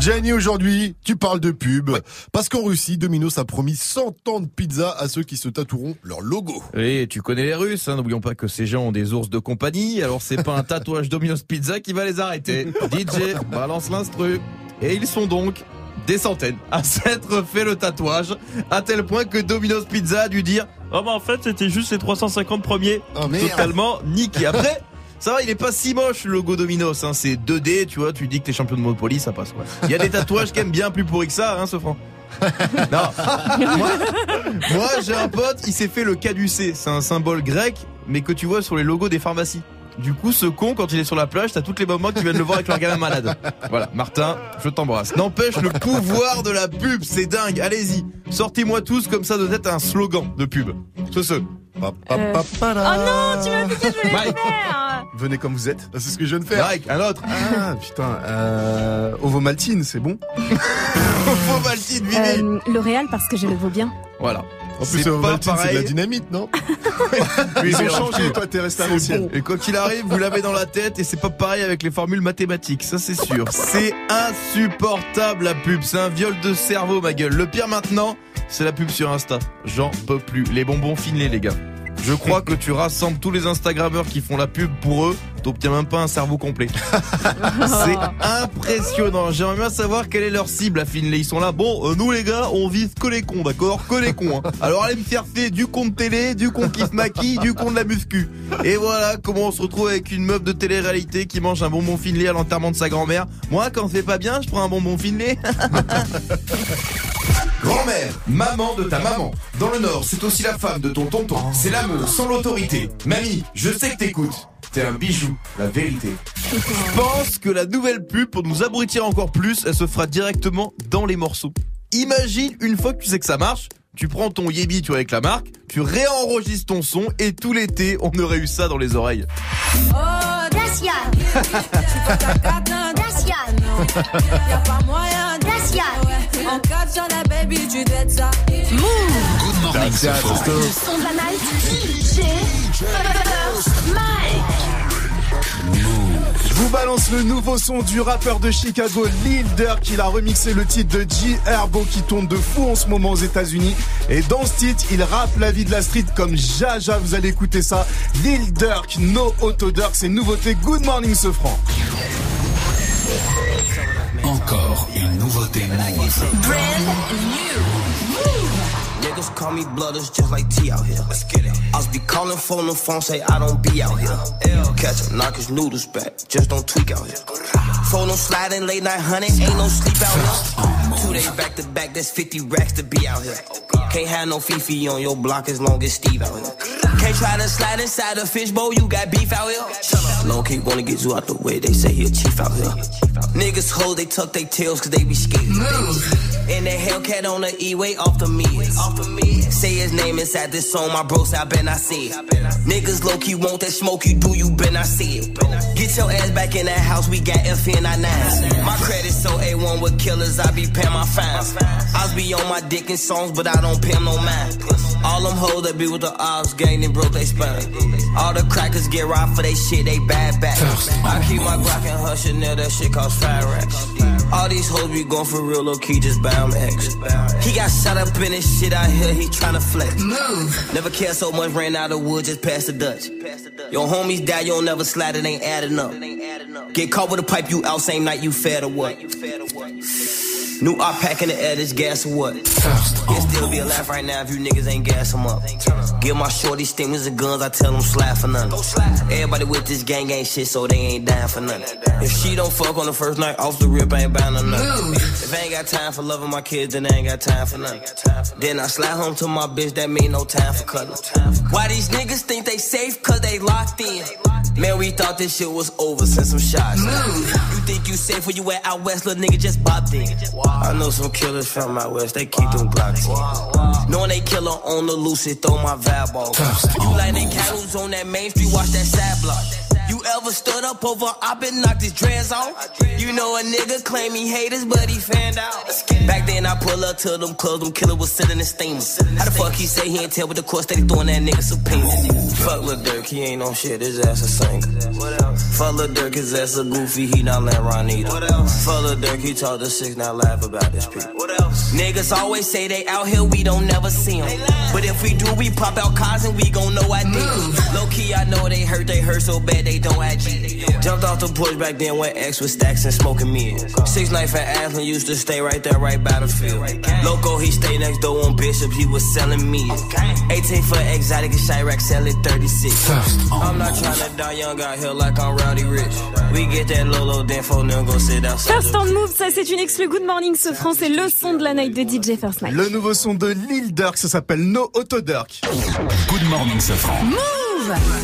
Gianni, aujourd'hui, tu parles de pub. Parce qu'en Russie, Domino's a promis 100 ans de pizza à ceux qui se tatoueront leur logo. Et tu connais les Russes, hein, n'oublions pas que ces gens ont des ours de compagnie, alors c'est pas un tatouage Domino's Pizza qui va les arrêter. [laughs] DJ, balance l'instru. Et ils sont donc des centaines à s'être fait le tatouage, à tel point que Domino's Pizza a dû dire Oh bah en fait c'était juste les 350 premiers. Totalement niqué. Après, ça va, il est pas si moche le logo Domino's, hein, c'est 2D, tu vois, tu dis que t'es champion de Monopoly, ça passe quoi. Il y a des tatouages quand même bien plus pourris que ça, hein, ce franc. [laughs] Non. Moi, moi, j'ai un pote, il s'est fait le caducé. C'est un symbole grec, mais que tu vois sur les logos des pharmacies. Du coup, ce con, quand il est sur la plage, t'as toutes les mamans qui viennent le voir avec leur gamin malade. Voilà, Martin, je t'embrasse. N'empêche, le pouvoir de la pub, c'est dingue. Allez-y, sortez-moi tous comme ça doit être un slogan de pub. Ce, ce. Oh non, tu m'as que je voulais le faire Venez comme vous êtes. C'est ce que je viens de faire. Un autre. Ah putain, euh, Ovomaltine, c'est bon [laughs] Faux Maltine, Vivi. Euh, L'Oréal parce que je le vaux bien. Voilà. En plus, C'est pas Valtine, c'est de la dynamite, non [laughs] Ils ont changé, toi t'es resté à l'ancienne. bon. Et quoi qu'il arrive, vous l'avez dans la tête et c'est pas pareil avec les formules mathématiques, ça c'est sûr. C'est insupportable la pub, c'est un viol de cerveau ma gueule. Le pire maintenant, c'est la pub sur Insta. J'en peux plus. Les bonbons finés les gars. Je crois que tu rassembles tous les Instagrammeurs qui font la pub pour eux, t'obtiens même pas un cerveau complet. [laughs] C'est impressionnant. J'aimerais bien savoir quelle est leur cible à Finlay. Ils sont là. Bon, euh, nous les gars, on vise que les cons, d'accord? Que les cons. hein. Alors allez me faire fait du con de télé, du con qui se maquille, du con de la muscu. Et voilà comment on se retrouve avec une meuf de télé-réalité qui mange un bonbon Finlay à l'enterrement de sa grand-mère. Moi, quand c'est pas bien, je prends un bonbon Finlay. [laughs] Grand-mère, maman de ta maman. Dans le Nord, c'est aussi la femme de ton tonton. C'est l'amour sans l'autorité. Mamie, je sais que t'écoutes. T'es un bijou, la vérité. Je pense que la nouvelle pub, pour nous abrutir encore plus, elle se fera directement dans les morceaux. Imagine une fois que tu sais que ça marche, tu prends ton Yebi, tu vois, avec la marque, tu réenregistres ton son et tout l'été, on aurait eu ça dans les oreilles. Oh, Dacia. Dacia. Y'a pas moyen sur la baby, tu ça. Good morning, Tiens, Sofran. Costo. Le son de la night. DJ. First Mike. Je vous balance le nouveau son du rappeur de Chicago, Lil Durk. Il a remixé le titre de G Herbo qui tourne de fou en ce moment aux États-Unis. Et dans ce titre, il rappe la vie de la street comme Jaja. Vous allez écouter ça. Lil Durk, No Auto Durk, c'est une nouveauté. Good morning, ce franc. Encore une nouveauté Move. Call me blooders just like T out here. Let's get it. I'll be calling phone the phone, say I don't be out here. Catch him, knock his noodles back, just don't tweak out here. Phone no sliding, late night hunting, ain't no sleep out here. Two days back to back, that's 50 racks to be out here. Can't have no Fifi on your block as long as Steve out here. Can't try to slide inside a fishbowl, you got beef out here. Low key wanna get you out the way, they say he a chief out here. Niggas hold, they tuck their tails cause they be scared. And that Hellcat on the E-way off the me. Off the me. Say his name inside this song, my bros, I been I see it. Niggas low key want that smoke, you do, you been I see it. Get your ass back in that house, we got FN99. My credit so A1 with killers, I be paying my fines. I be on my dick in songs, but I don't pay no mind. All them hoes that be with the ops gang, then broke they spine. All the crackers get robbed for they shit, they bad back. I keep my Glock and hush and that shit cost five racks. All these hoes be going for real, low key, just buy 'em X. He got shot up in his shit out here, he tryna flex. Move. Never cared so much, ran out of wood, just past the Dutch. Your homies die, you don't never slide, it ain't adding up. Get caught with a pipe, you out same night, you fed or what? New op pack in the air, this gas or what? He'll still be alive right now if you niggas ain't gas up. Give my shorty stingers and guns, I tell them slap for nothing. Everybody with this gang ain't shit, so they ain't dying for nothing. If she don't fuck on the first night, off the rip, ain't bound to nothing. If I ain't got time for loving my kids, then I ain't got time for nothing. Then I slide home to my bitch, that mean no time for cuddling. Why these niggas think they safe? Cause they locked in. Man, we thought this shit was over since some shots. You think you safe when you at out west, little nigga just bopped in. I know some killers from out west, they keep them Glocks in. Knowing they killer on the loose, it throw my vibe off. You like they cattles on that main street, watch that side block. You ever stood up over I been knocked his dreads off? You know a nigga claim he haters, but he fanned out. Back then I pull up to them clubs, them killer was sitting in steamers. How the fuck he say he ain't tell with the court steady throwing that nigga subpoena? Fuck Lil Durk, he ain't on shit, his ass a singer. Fuck Lil Durk, his ass a goofy, he not land Ron either. Fuck Lil Durk, he talk to six, now laugh about this people. Niggas always say they out here, we don't never see them. But if we do, we pop out cars and we gon' know I did. Low key, I know they hurt, they hurt so bad they don't IG. Jumped off the porch back then when X was stacks and smoking me. Six knife at Aslan used to stay right there, right by the field. Loco, he stay next door on Bishop, he was selling me. 18 for exotic and Chirac, sell it 36. I'm not trying to die young out here like I'm rowdy rich. We get that Lolo, then for now go sit outside. First on Move, ça c'est une exclu Good Morning ce France c'est le son de la night de DJ First Night. Le nouveau son de Lil Durk, ça s'appelle No Auto Durk. Good morning, Safran. Move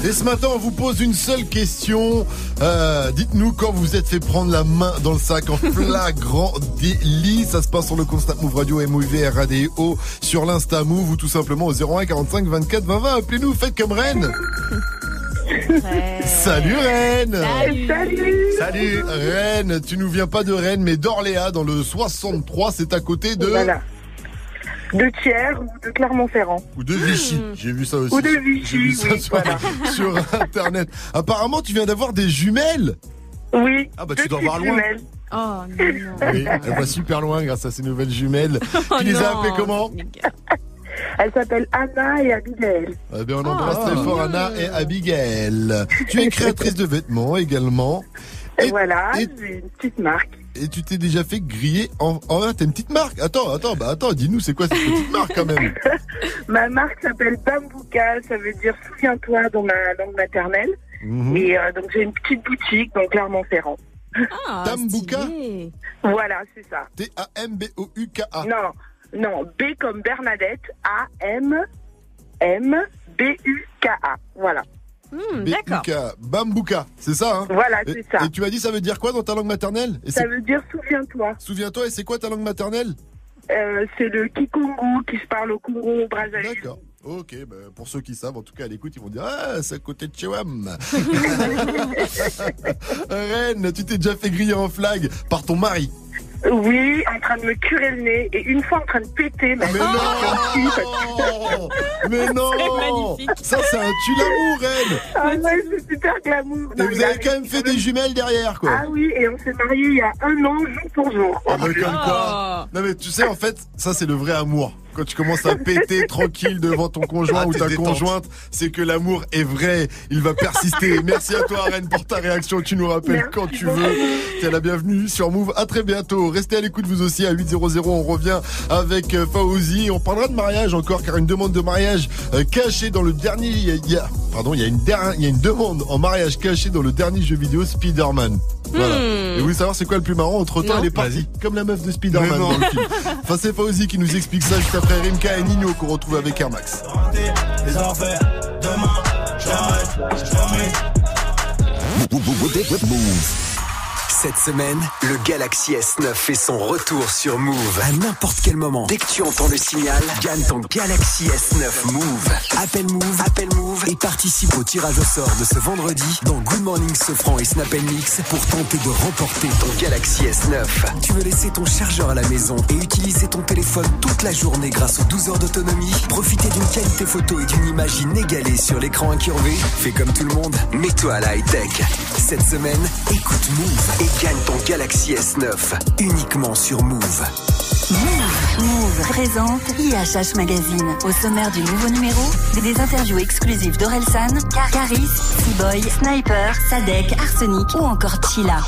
Et ce matin, on vous pose une seule question. Euh, Dites-nous quand vous êtes fait prendre la main dans le sac en [laughs] flagrant délit. Ça se passe sur le Constat Move Radio MOUV RADIO sur l'Insta Move ou tout simplement au 01 45 24 20 20. Appelez-nous, faites comme Rennes. Salut Rennes Salut Salut Rennes, tu nous viens pas de Rennes mais d'Orléans dans le 63, c'est à côté de... Voilà. De Thiers ou de Clermont-Ferrand. Ou de Vichy, j'ai vu ça aussi. Ou de Vichy, J'ai vu ça oui, sur, voilà. [laughs] sur internet. Apparemment, tu viens d'avoir des jumelles. Oui. Ah bah tu dois voir petites loin. jumelles. Oh non. Oui, elle va super loin grâce à ces nouvelles jumelles. [laughs] Oh tu les as non. appelées comment [laughs] Elles s'appellent Anna et Abigail. Eh bien, on embrasse Oh. très fort Anna et Abigail. Tu es créatrice de vêtements également. Et voilà, j'ai une petite marque. Et tu t'es déjà fait griller en... Oh, t'as une petite marque Attends, attends, bah attends, dis-nous, c'est quoi cette petite marque quand même [laughs] Ma marque s'appelle Bambouka, ça veut dire souviens-toi dans ma langue maternelle. Mhm. Et euh, donc j'ai une petite boutique dans Clermont-Ferrand. Ah, [laughs] Tambouka Voilà, c'est ça. T-A-M-B-O-U-K-A. Non, non, B comme Bernadette, A M M B U K A. Voilà. Hmm, B-U-K, Bambouka, c'est ça hein? Voilà, c'est ça. Et tu m'as dit ça veut dire quoi dans ta langue maternelle? Et Ça veut dire souviens-toi. Souviens-toi, et c'est quoi ta langue maternelle? Euh, c'est le Kikongo qui se parle au Congo, au Brazzaville. D'accord. Ok, bah, pour ceux qui savent, en tout cas à l'écoute, ils vont dire Ah, c'est à côté de Chewam. [laughs] [laughs] Rennes, tu t'es déjà fait griller en flag par ton mari. Oui, en train de me curer le nez et une fois en train de péter. Mais, Mais non [laughs] Mais non Ça, c'est un tue l'amour, Rennes Ah ouais, c'est super glamour. Et Non, vous avez quand même fait des jumelles derrière, quoi. Ah oui, et on s'est mariés il y a un an, jour pour jour. Ah bah, comme quoi. Non mais tu sais en fait ça c'est le vrai amour. Quand tu commences à péter tranquille devant ton conjoint Ah, ou ta détente. conjointe, c'est que l'amour est vrai, il va persister. Merci à toi Rennes pour ta réaction, tu nous rappelles Merci quand tu veux. T'es la bienvenue sur Move. À très bientôt. Restez à l'écoute vous aussi à 800 on revient avec euh, Fauzi, on parlera de mariage encore car une demande de mariage euh, cachée dans le dernier il y a- pardon, il y a une der- il y a une demande en mariage cachée dans le dernier jeu vidéo Spider-Man. Voilà. Hmm. Et vous voulez savoir c'est quoi le plus marrant? Entre temps, Non. elle est partie comme la meuf de Spider-Man Mais non. dans le film. Enfin, c'est Fauzi qui nous explique ça juste après Rimka et Nino qu'on retrouve avec Air Max. Les affaires, demain, j'arrête, jamais. Cette semaine, le Galaxy S9 fait son retour sur Move. À n'importe quel moment, dès que tu entends le signal, gagne ton Galaxy S9 Move. Appelle Move, appelle Move et participe au tirage au sort de ce vendredi dans Good Morning Sofran et Snap Mix pour tenter de remporter ton Galaxy S9. Tu veux laisser ton chargeur à la maison et utiliser ton téléphone toute la journée grâce aux 12 heures d'autonomie? Profiter d'une qualité photo et d'une image inégalée sur l'écran incurvé Fais comme tout le monde, mets-toi à la high-tech. Cette semaine, écoute Move et gagne ton Galaxy S9 uniquement sur Move. Move présente IHH Magazine. Au sommaire du nouveau numéro, des interviews exclusives d'Orelsan, Caris, Seaboy, Sniper, Sadek, Arsenic ou encore Chila.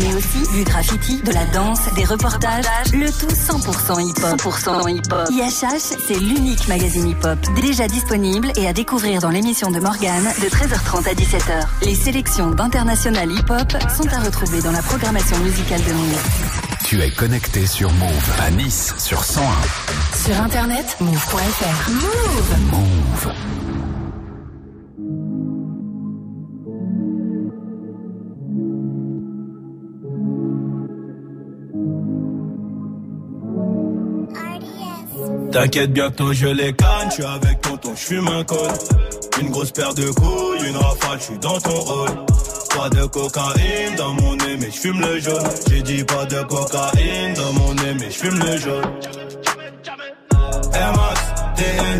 Mais aussi du graffiti, de la danse, des reportages, le tout 100% hip-hop. 100% hip-hop. IHH, c'est l'unique magazine hip-hop. Déjà disponible et à découvrir dans l'émission de Morgane de 13h30 à 17h. Les sélections d'international hip-hop sont à retrouver dans la programmation musicale de Move. Tu es connecté sur Move à Nice sur 101. Sur internet, move.fr. Move Move. T'inquiète, bientôt je les canne, je suis avec tonton, je fume un col. Une grosse paire de couilles, une rafale, je suis dans ton rôle. Pas de cocaïne dans mon nez, mais je fume le jaune. J'ai dit pas de cocaïne dans mon nez, mais je fume le jaune. Max, TN,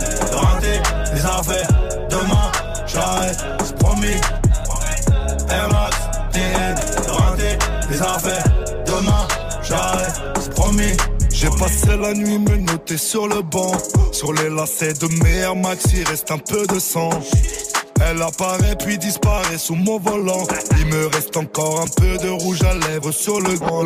les affaires. Demain, j'arrête, c'est promis. Max, TN, les affaires. Demain, j'arrête, c'est promis. J'ai passé la nuit me noter sur le banc. Sur les lacets de mes Air Max, il reste un peu de sang. Elle apparaît puis disparaît sous mon volant. Il me reste encore un peu de rouge à lèvres sur le grand.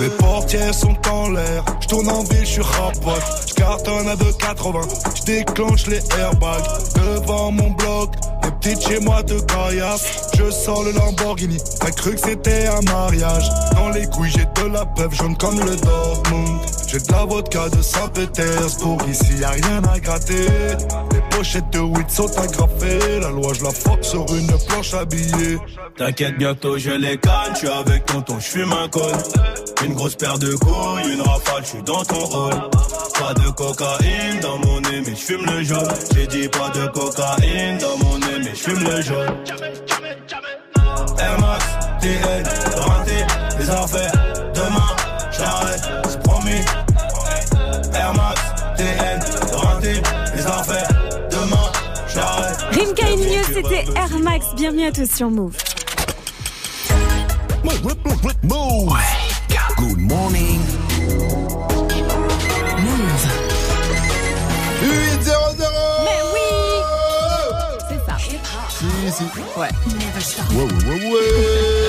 Mes portières sont en l'air. Je tourne en ville, je suis rapote. Je cartonne à 2,80. Je déclenche les airbags devant mon bloc. Les petites chez moi de caillasse. Je sors le Lamborghini. T'as cru que c'était un mariage. Dans les couilles, j'ai de la peuple jaune comme le Dortmund. J'ai de la vodka de Saint-Pétersbourg. Ici, y a rien à gratter. Les pochettes de weed sont agrafées. La loi, je la fuck sur une planche habillée. T'inquiète, bientôt je les canne. Je suis avec tonton, je fume un col. Une grosse paire de couilles, une rafale, je suis dans ton rôle. Pas de cocaïne dans mon nez, mais je fume le jaune. J'ai dit pas de cocaïne dans mon nez, mais je fume le jaune. Air Max, rentré, les affaires. Rimka Nino, c'était Air Max. Bienvenue à tous sur Move. Move. Good morning. Move. 8 0 0 Mais oui C'est ça. Si, si. Ouais. Ouais, ouais, ouais, ouais.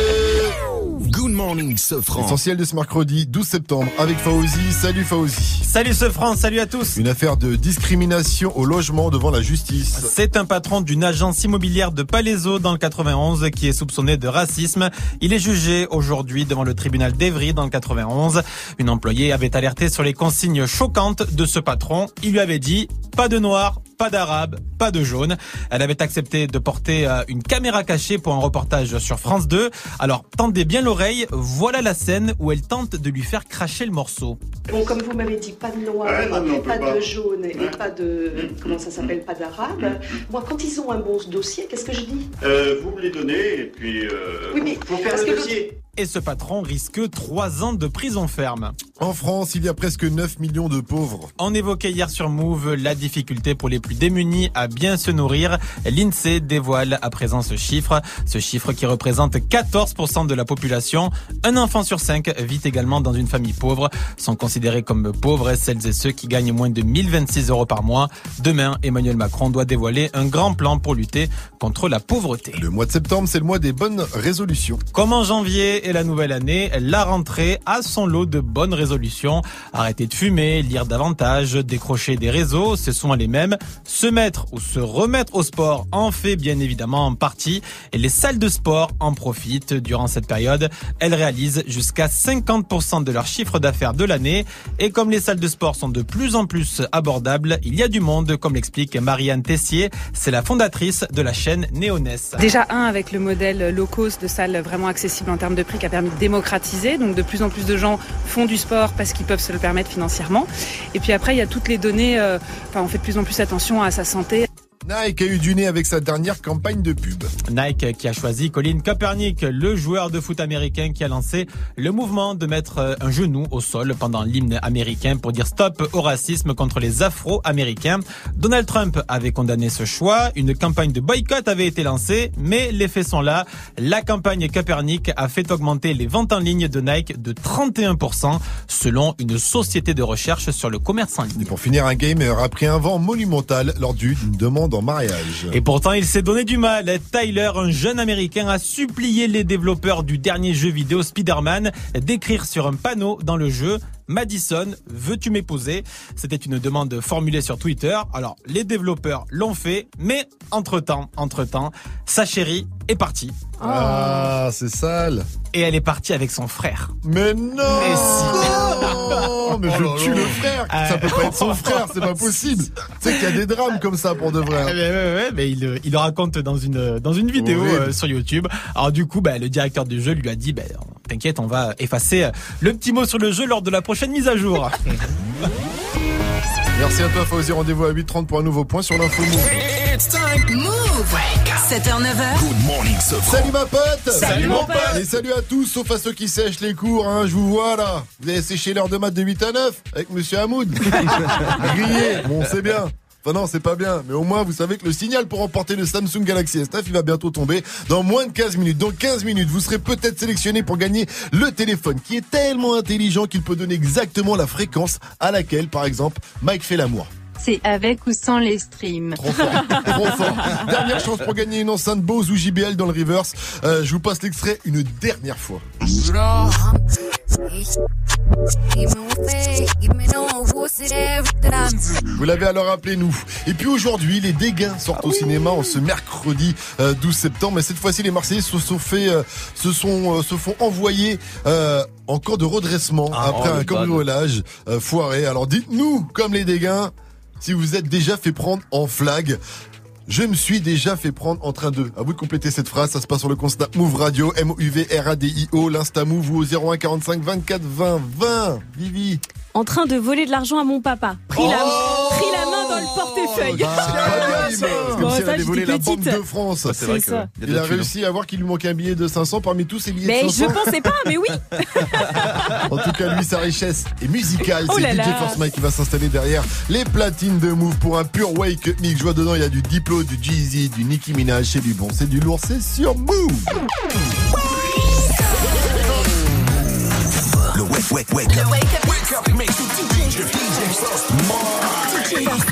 Good morning, Sofran. Essentiel de ce mercredi 12 septembre avec Faouzi. Salut Faouzi. Salut ce France, salut à tous. Une affaire de discrimination au logement devant la justice. C'est un patron d'une agence immobilière de Palaiseau dans le 91 qui est soupçonné de racisme. Il est jugé aujourd'hui devant le tribunal d'Evry dans le 91. Une employée avait alerté sur les consignes choquantes de ce patron. Il lui avait dit pas de noir, pas d'arabe, pas de jaune. Elle avait accepté de porter euh, une caméra cachée pour un reportage sur France 2. Alors tendez bien l'oreille, voilà la scène où elle tente de lui faire cracher le morceau. Bon, comme vous m'avez dit, pas de noir, Ouais, non, pas, pas. de jaune et Ouais. pas de. Comment ça s'appelle Pas d'arabe. Moi, quand ils ont un bon dossier, qu'est-ce que je dis? Euh, vous me les donnez et puis euh, Oui, mais faut faire parce le que dossier. Et ce patron risque 3 ans de prison ferme. En France, il y a presque 9 millions de pauvres. On évoquait hier sur Move la difficulté pour les plus démunis à bien se nourrir. L'INSEE dévoile à présent ce chiffre, ce chiffre qui représente 14% de la population. Un enfant sur cinq vit également dans une famille pauvre. Sont considérés comme pauvres celles et ceux qui gagnent moins de 1026 euros par mois. Demain, Emmanuel Macron doit dévoiler un grand plan pour lutter contre la pauvreté. Le mois de septembre, c'est le mois des bonnes résolutions. Comme en janvier et la nouvelle année, la rentrée a son lot de bonnes résolutions. Arrêter de fumer, lire davantage, décrocher des réseaux, ce sont les mêmes. Se mettre ou se remettre au sport en fait bien évidemment en partie. Et les salles de sport en profitent durant cette période. Elles réalisent jusqu'à 50% de leur chiffre d'affaires de l'année. Et comme les salles de sport sont de plus en plus abordables, il y a du monde, comme l'explique Marianne Tessier. C'est la fondatrice de la chaîne Néoness. Déjà, un, avec le modèle low cost de salle vraiment accessible en termes de qui a permis de démocratiser. Donc, de plus en plus de gens font du sport parce qu'ils peuvent se le permettre financièrement. Et puis après, il y a toutes les données. euh, Enfin, on fait de plus en plus attention à sa santé. Nike a eu du nez avec sa dernière campagne de pub. Nike qui a choisi Colin Kaepernick, le joueur de foot américain qui a lancé le mouvement de mettre euh, un genou au sol pendant l'hymne américain pour dire stop au racisme contre les Afro-Américains. Donald Trump avait condamné ce choix, une campagne de boycott avait été lancée, mais les faits sont là. La campagne Kaepernick a fait augmenter les ventes en ligne de Nike de 31% selon une société de recherche sur le commerce en ligne. Pour finir, un gamer a pris un vent monumental lors d'une demande en Et pourtant, il s'est donné du mal. Tyler, un jeune américain, a supplié les développeurs du dernier jeu vidéo Spider-Man d'écrire sur un panneau dans le jeu Madison, veux-tu m'épouser? C'était une demande formulée sur Twitter. Alors, les développeurs l'ont fait, mais entre-temps, entre-temps, sa chérie est partie. Ah, c'est sale. Et elle est partie avec son frère. Mais non Mais si. Non, mais je tue le frère. Ça peut pas être son frère, c'est pas possible. Tu sais qu'il y a des drames comme ça pour de vrai. Eh ben, ouais, ouais, mais il, euh, il le raconte dans une dans une vidéo euh, sur YouTube. Alors du coup, bah, le directeur du jeu lui a dit, bah, t'inquiète, on va effacer euh, le petit mot sur le jeu lors de la prochaine mise à jour. [laughs] Merci à toi, Fauzi. Rendez-vous à 8h30 pour un nouveau point sur l'info Move. It's time. Move. 7h, 9h. Good morning, Sofran. Salut ma pote Salut, mon pote. Et salut à tous, sauf à ceux qui sèchent les cours, hein, je vous vois là. Vous avez séché l'heure de maths de 8 à 9 avec Monsieur Hamoud. [laughs] Grillé, bon c'est bien. Enfin non, c'est pas bien, mais au moins vous savez que le signal pour remporter le Samsung Galaxy S9, il va bientôt tomber dans moins de 15 minutes. Dans 15 minutes, vous serez peut-être sélectionné pour gagner le téléphone qui est tellement intelligent qu'il peut donner exactement la fréquence à laquelle, par exemple, Mike fait l'amour. C'est avec ou sans les streams. Trop fort. [laughs] Dernière chance pour gagner une enceinte Bose ou JBL dans le reverse. Euh, je vous passe l'extrait une dernière fois. Vous l'avez alors appelé nous. Et puis aujourd'hui, les dégâts sortent au cinéma en ce mercredi euh, 12 septembre. Mais cette fois-ci, les Marseillais se sont fait, euh, se sont, euh, se font envoyer euh, en camp de redressement après oh, un cambriolage euh, foiré. Alors dites-nous, comme les dégâts, si vous êtes déjà fait prendre en flag. Je me suis déjà fait prendre en train de. À vous de compléter cette phrase, ça se passe sur le constat Move Radio, M-O-U-V-R-A-D-I-O, l'Insta Move ou au 01 45 24 20 20. Vivi. En train de voler de l'argent à mon papa. Pris, la, Oh pris la main le portefeuille. Ah, C'est Bon, comme s'il ça, avait volé j'étais la Banque petite. de France. C'est vrai que ça. il y a de Il la a thune, réussi à voir qu'il lui manquait un billet de 500 parmi tous ces billets Mais de je 500. pensais pas, mais oui. En tout cas, lui, sa richesse est musicale. Oh C'est DJ là. Force Mike qui va s'installer derrière les platines de Move pour un pur wake up mix. Je vois dedans, il y a du Diplo, du Jeezy, du Nicki Minaj. C'est du bon, c'est du lourd, c'est sur Move. Le wake, wake, wake up. Wake up mix with DJ, DJ First Mike. DJ First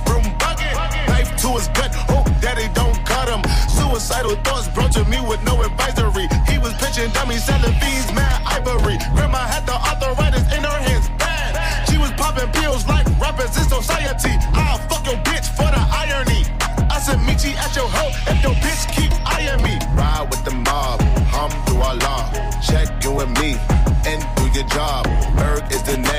to his gut, hope daddy don't cut him. Suicidal thoughts brought to me with no advisory. He was pitching dummies, selling fiends, mad ivory. Grandma had the arthritis in her hands, bad. She was popping pills like rappers in society. I'll fuck your bitch for the irony. I said, meet you at your hoe if your bitch keep eyeing me. Ride with the mob, hum through our law. Check you and me, and do your job. Berg is the name,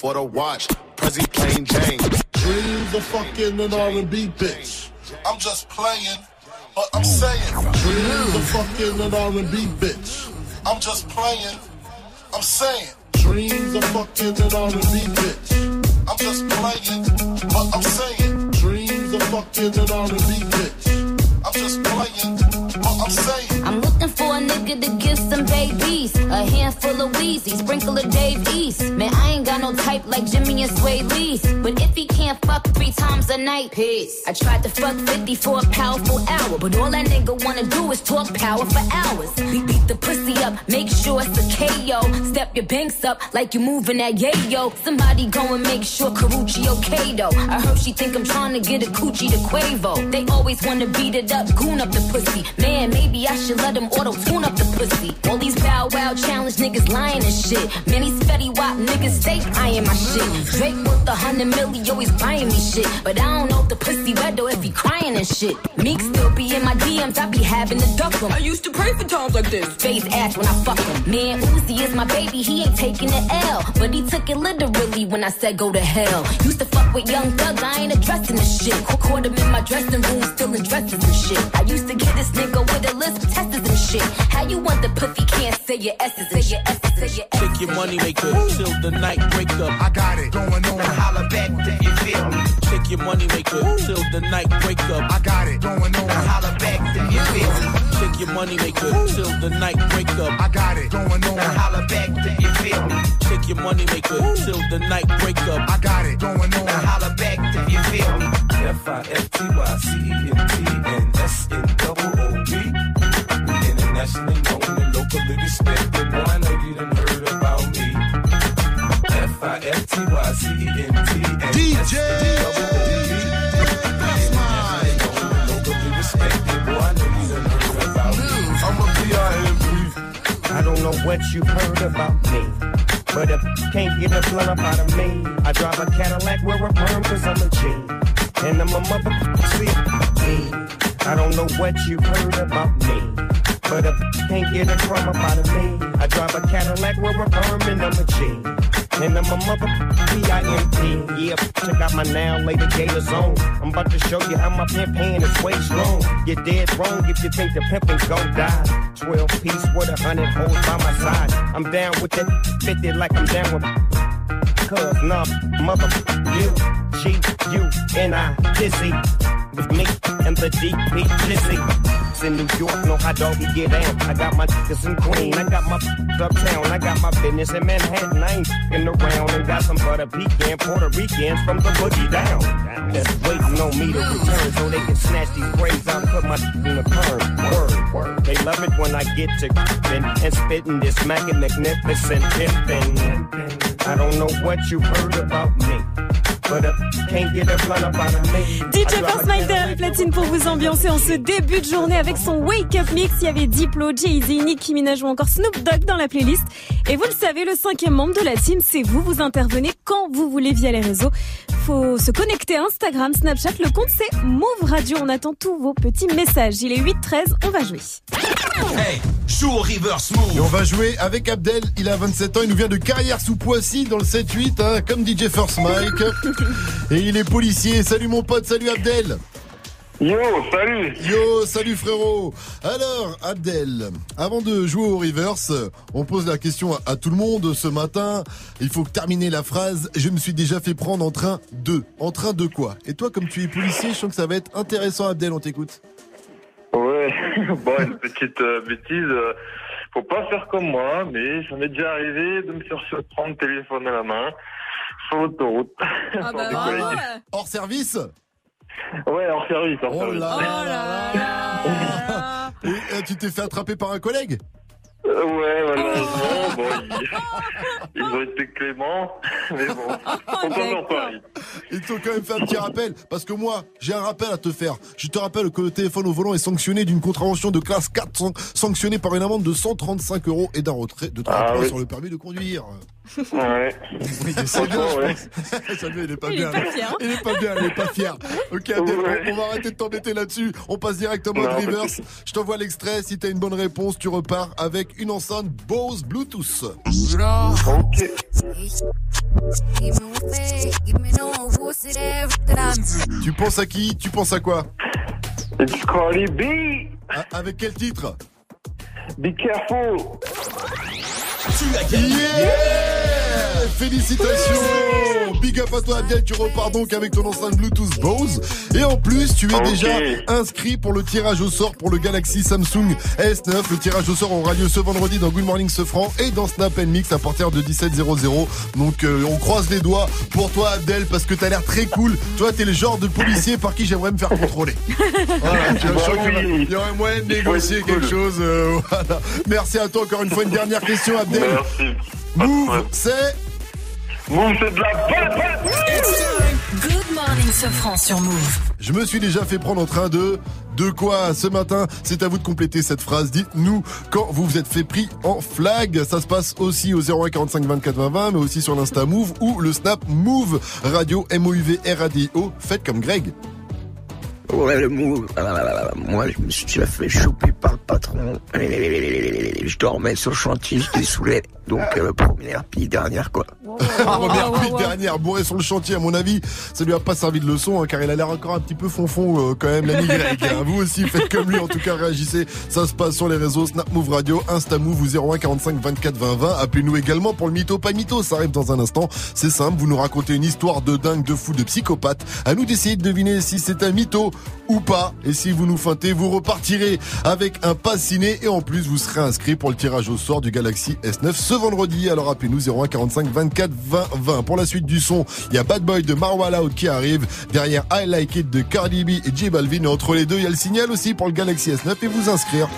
for the watch, Prezi plain Jane. Dreams of fucking an R&B bitch. I'm just playing, but I'm saying. Dreams of fucking an R&B bitch. I'm just playing, I'm saying. Dreams of fucking an R&B bitch. I'm just playing, but I'm saying. Dreams of fucking an R&B bitch. I'm just playing, but I'm saying. I'm looking for a nigga to give some babies. A handful of Wheezy, sprinkle of Dave East. Man, I ain't got no type like Jimmy and Sway Lee's. But if he can't fuck three times a night, peace. I tried to fuck 50 for a powerful hour. But all that nigga wanna do is talk power for hours. Beat, beat the pussy up, make sure it's a KO. Step your banks up like you moving that yayo. Somebody go and make sure Karuchi okay though. I heard she think I'm trying to get a coochie to Quavo. They always wanna beat it up, goon up the pussy. Man, maybe I should let them auto tune up the pussy. All these bow wow challenge niggas lying and shit. Many spetty wop niggas stay eyeing my shit. Drake worth a hundred million, always buying me shit. But I don't know if the pussy wet or if he crying and shit. Meek still be in my DMs, I be having to duck him. I used to pray for times like this. Face ass when I fuck him. Man, Uzi is my baby, he ain't taking the L. But he took it literally when I said go to hell. Used to fuck with young thugs, I ain't addressing the shit. Caught him in my dressing room, still in dresses and shit. I used to get this nigga with a list of testers and shit. How you want the pussy can't say your S's and your S's and your S's. Shake your money maker till the night break up. I got it going on. Now holla back if you feel me. Shake your money maker till the night break up. I got it going on. Now holla back if you feel me. Shake your money maker till the night break up. I got it going on. Now holla back if you feel me. Shake your money maker till the night break up. I got it going on. Now holla back if you feel me. F I F T Y C E N T and S N double O B. Internationally known and locally respected. Boy, I know you done heard about me. F I F T Y C E N T DJ. double O B. Internationally known and locally respected. Boy, I know you done heard about me. I'm a B.I.M.P. I don't know what you heard about me. But if you can't get a blunt up out of me, I drive a Cadillac, wear a perm cause I'm a G. And I'm a motherfucker. I don't know what you heard about me. But you can't get a crumb up out of me, I drive a Cadillac, wear a perm and I'm a G. And I'm a mother P-I-M-P. Yeah, check out my now later Gator Zone. I'm about to show you how my pimp hand is way strong. You're dead wrong if you think the pimpin' gon' die. 12 piece with a hundred holes by my side. I'm down with that 50 like I'm down with Cause nah, mother you, G, U, N, I, dizzy. With me and the DP Jizzy. In New York, know how doggy get down. I got my niggas in Queen, I got my uptown, I got my business in Manhattan. I ain't fing around and got some butter pecan Puerto Ricans from the boogie down. That's waiting on me to return so they can snatch these braids out and put my in the perm. Word, word. They love it when I get to and, and spitting this smacking magnificent pimpin'. I don't know what you heard about me. DJ Force a Mike platine pour vous ambiancer en ce début de journée avec son Wake Up Mix. Il y avait Diplo, Jay-Z, Nicki Minaj ou encore Snoop Dogg dans la playlist. Et vous le savez, le cinquième membre de la team, c'est vous. Vous intervenez quand vous voulez via les réseaux. Faut se connecter à Instagram, Snapchat. Le compte, c'est Move Radio. On attend tous vos petits messages. Il est 8-13. On va jouer. Hey, joue au reverse move. Et on va jouer avec Abdel. Il a 27 ans. Il nous vient de Carrière sous Poissy dans le 7-8, hein, comme DJ First Mike. [laughs] Et il est policier. Salut mon pote. Salut Abdel. Yo, salut Yo, salut frérot Alors, Abdel, avant de jouer au reverse, on pose la question à, à tout le monde ce matin. Il faut terminer la phrase. Je me suis déjà fait prendre en train de. En train de quoi? Et toi, comme tu es policier, je sens que ça va être intéressant, Abdel, on t'écoute. Ouais, [laughs] bon, une petite euh, bêtise. euh, faut pas faire comme moi, mais ça m'est déjà arrivé de me faire surprendre téléphone à la main sur l'autoroute. [laughs] Ah bah. Hors service? Ouais, hors service, hors Oh service. là là Et, euh, tu t'es fait attraper par un collègue? Euh, ouais, malheureusement, bon, ils, [laughs] ils ont été cléments, [laughs] mais bon, [laughs] on tombe en Paris. Ils t'ont quand même fait un petit rappel, parce que moi, j'ai un rappel à te faire. Je te rappelle que le téléphone au volant est sanctionné d'une contravention de classe 4, san- sanctionné par une amende de 135 euros et d'un retrait de 3 Ah points oui. sur le permis de conduire. Ouais. Oui, c'est bien, je ouais. pense. [laughs] Samuel, il est pas Il est bien. pas là. fier. Il est pas bien, il est pas fier. Ok, Abdel, Ouais. on, on va arrêter de t'embêter là-dessus. On passe directement au pas reverse. Je t'envoie l'extrait. Si t'as une bonne réponse, tu repars avec une enceinte Bose Bluetooth. Tu penses à qui? Tu penses à quoi? It's Cardi B. A- Avec quel titre? Be careful. Yeah Félicitations Big up à toi Abdel, tu repars donc avec ton enceinte Bluetooth Bose. Et en plus, tu es déjà inscrit pour le tirage au sort pour le Galaxy Samsung S9. Le tirage au sort aura lieu ce vendredi dans Good Morning Sofran et dans Snap Mix à partir de 17h00. Donc euh, on croise les doigts pour toi Abdel parce que t'as l'air très cool. Toi, t'es le genre de policier par qui j'aimerais me faire contrôler. [laughs] Voilà, tu vois, Bah oui. il y aurait moyen de négocier quelque cool. chose. euh, [laughs] voilà. Merci à toi encore une fois. Une dernière question Abdel. Merci. Move, c'est Move, c'est de la bonne Good morning, Sofran sur Move. Je me suis déjà fait prendre en train de. De quoi ce matin? C'est à vous de compléter cette phrase. Dites-nous quand vous vous êtes fait pris en flag. Ça se passe aussi au 01 45 24 20 20, mais aussi sur l'Insta Move ou le Snap Move Radio M-O-U-V R-A-D-I-O. Faites comme Greg. Ouais, le mot. ah, Moi, je me suis déjà fait choper par le patron. Je dormais sur le chantier, j'étais saoulé. Donc, euh, première puis dernière, quoi. [laughs] Première puis dernière, bourré sur le chantier, à mon avis, ça lui a pas servi de leçon, hein, car il a l'air encore un petit peu fonfon euh, quand même, l'ami Greg. [laughs] hein. Vous aussi, faites comme lui, en tout cas, réagissez. Ça se passe sur les réseaux Snap Move Radio, Insta Move ou 01 45 24 20 20. Appelez-nous également pour le mytho, pas mytho, ça arrive dans un instant. C'est simple, vous nous racontez une histoire de dingue, de fou, de psychopathe. À nous d'essayer de deviner si c'est un mytho ou pas. Et si vous nous feintez, vous repartirez avec un pass ciné et en plus, vous serez inscrit pour le tirage au sort du Galaxy S9 ce vendredi. Alors appelez-nous 01 45 24 20 20. Pour la suite du son, il y a Bad Boy de Marwa Loud qui arrive. Derrière I Like It de Cardi B et J Balvin. Et entre les deux, il y a le signal aussi pour le Galaxy S9 et vous inscrire.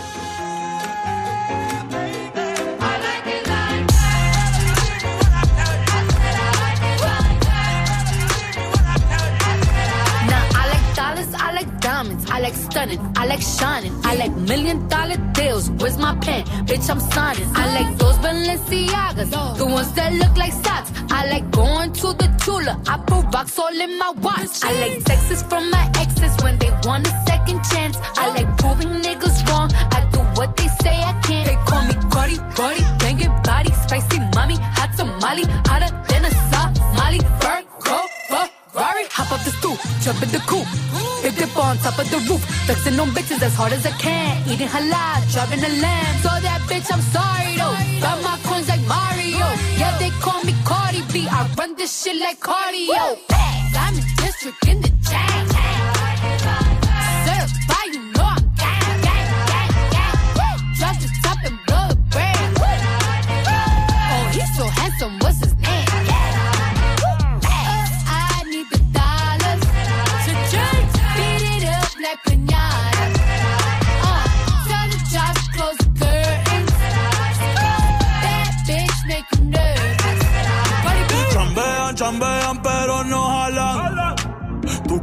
I like stunning, I like shining, I like million dollar deals. Where's my pen? Bitch, I'm signing. I like those Balenciagas, the ones that look like socks. I like going to the Tula, I put rocks all in my watch. I like texts from my exes when they want a second chance. I like proving niggas flexing on bitches as hard as I can. Eating halal, driving a lamb. So that bitch, I'm sorry though. Got my coins like Mario. Yeah, they call me Cardi B. I run this shit like cardio. In district in the chain.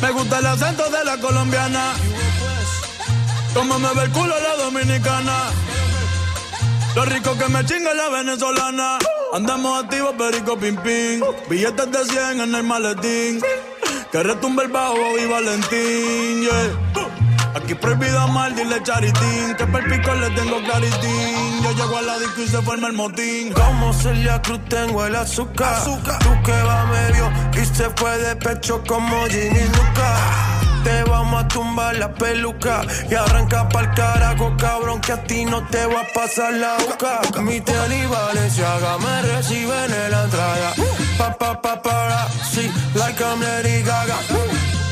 Me gusta el acento de la colombiana. Como me ve el culo la dominicana. Lo rico que me chinga la venezolana. Andamos activos, perico pim pim. Billetes de 100 en el maletín. Que retumbe el bajo y Valentín, yeah. Aquí prohibido mal, dile charitín. Que per pico le tengo claritín. Yo llego a la disco y se forma el motín. Como Celia Cruz tengo el azúcar. Tú que va medio y se fue de pecho como Ginny Luca. Te vamos a tumbar la peluca y arranca pa'l carajo, cabrón, que a ti no te va a pasar la boca. Mi tele y Valenciaga me reciben en la entrada. Pa, pa, pa, para, sí, like I'm Lady Gaga.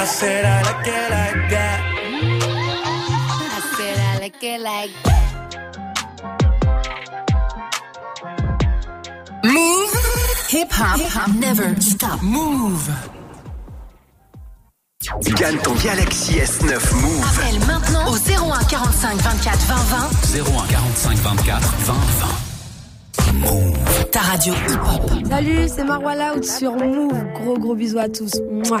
I said I like it like that. I said I like it like that. Move. Hip hop never stop. Move. Gagne ton Galaxy S9 Move. Appelle maintenant au 01 45 24 20 20. 01 45 24 20 20. Ta radio hip hop. Salut, c'est Marwa Loud sur Move. Gros gros bisous à tous. Mouah.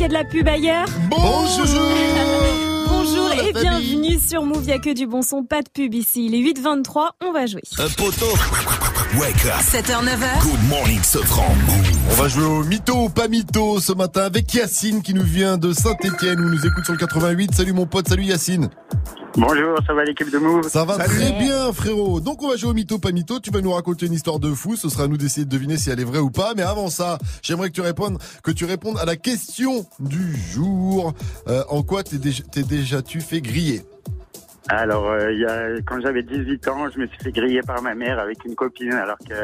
Qu'il y a de la pub ailleurs Bonjour [laughs] Bonjour et bienvenue sur Move. Il a que du bon son, pas de pub ici. Il est 8h23, on va jouer. Un poteau. Wake up. 7h, 9h. Good morning, Sofran. On va jouer au mytho ou pas mytho ce matin avec Yacine qui nous vient de Saint-Etienne où nous écoute sur le 88. Salut mon pote, salut Yacine. Bonjour, ça va l'équipe de Move Ça va très bien, frérot. Donc, on va jouer au mytho, pas mytho. Tu vas nous raconter une histoire de fou. Ce sera à nous d'essayer de deviner si elle est vraie ou pas. Mais avant ça, j'aimerais que tu répondes, que tu répondes à la question du jour. Euh, en quoi t'es déjà, t'es déjà tu fait griller? Alors, euh, il y a, quand j'avais 18 ans, je me suis fait griller par ma mère avec une copine, alors que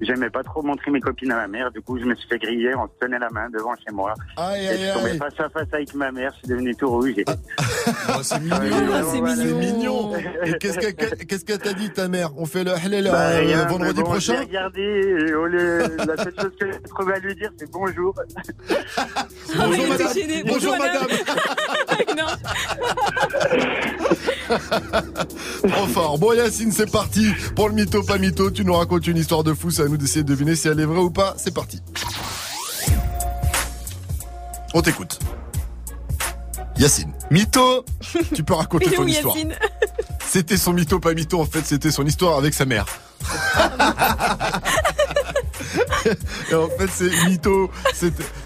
j'aimais pas trop montrer mes copines à ma mère. Du coup, je me suis fait griller, on se tenait la main devant chez moi. Aïe, et aïe, je suis tombé aïe. face à face avec ma mère, je suis devenu tout rouge. et- [laughs] c'est mignon, c'est mignon. Et qu'est-ce que- [laughs] qu'est-ce qu'elle t'a dit ta mère? On fait le halal Bah, euh, rien, vendredi bon, prochain? Je l'ai regardé, et au lieu- la seule chose que j'ai trouvé à lui dire, c'est bonjour. [laughs] Bonjour madame. Bonjour Bonjour, madame. Trop fort. Bon Yacine, c'est parti pour le mytho pas mytho. Tu nous racontes une histoire de fou, à nous d'essayer de deviner si elle est vraie ou pas. C'est parti. On t'écoute. Yacine. Mytho. [laughs] Tu peux raconter ton histoire. Yacine C'était son mytho pas mytho. En fait, c'était son histoire avec sa mère. [laughs] Et en fait, c'est mytho.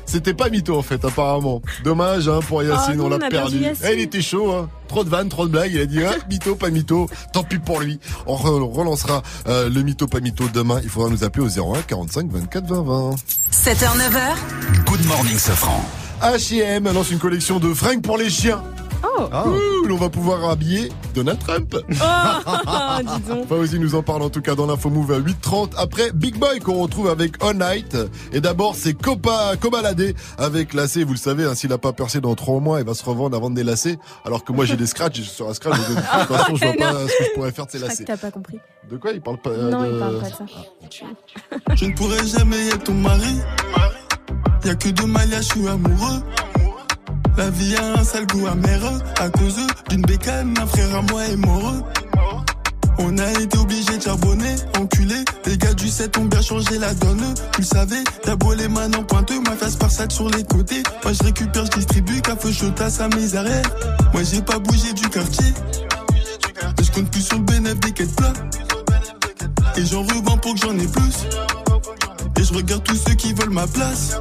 C'était- pas mytho en fait, apparemment. Dommage hein, pour Yacine, Ah on l'a perdu. Eh, il était chaud, hein. Trop de vannes, trop de blagues. Il a dit, hein, mytho, pas mytho. Tant pis pour lui. On re- relancera euh, le mytho, pas mytho demain. Il faudra nous appeler au 01 45 24 20 20. 7h, 9h. Good morning, Safran. H&M lance une collection de fringues pour les chiens. Oh. Cool, on va pouvoir habiller Donald Trump. Oh, dis donc. Fauzi nous en parle en tout cas dans l'info move à 8h30. Après Big Boy qu'on retrouve avec All Night. Et d'abord c'est Copa, Cobaladé avec lacet. Vous le savez, hein, s'il a pas percé dans 3 mois, il va se revendre avant des lacets. Alors que moi j'ai des scratchs, sur un scratch. De toute façon, je vois pas ce que je pourrais faire de ces lacets. t'as pas compris. De quoi il parle pas euh, Non, de- il parle pas de ça. Je ne pourrai jamais être ton mari. Y'a que de Maya, je suis amoureux. La vie a un sale goût amer à cause d'une bécane, un frère à moi est mort. On a été obligé de charbonner, enculé. Les gars du 7 ont bien changé la donne. Tu le savais, t'as beau les mains en pointeux, ma face par sac sur les côtés. Moi je récupère, je distribue, café chaud à sa mise arrière. Moi j'ai pas bougé du quartier. Je compte plus sur le bénéfice des quêtes plats. Et j'en revends pour que j'en ai plus. Et je regarde tous ceux qui veulent ma place.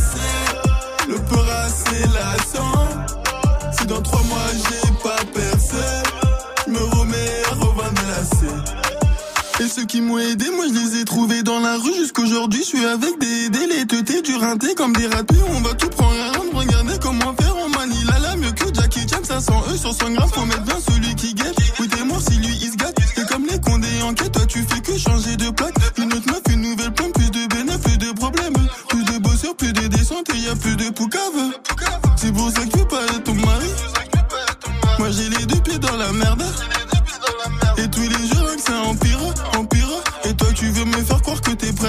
ceux qui m'ont aidé, moi je les ai trouvés dans la rue jusqu'aujourd'hui. Je suis avec des délais, teutés, du rinté comme des ratés. On va tout prendre à rendre, regardez comment faire. On manie la la mieux que Jackie Chan. 500 E sur 100 grammes, faut mettre bien celui qui guette. Oui, t'es mort si lui il se gâte. C'est comme les condés en quête, toi tu fais que changer de plaque. Une autre meuf, une nouvelle pomme, plus de bénéfices, plus de problèmes. Plus de bosseurs, plus de descente et y a plus de poucave. C'est pour ça que tu pas être ton mari. Moi j'ai les deux pieds dans la merde.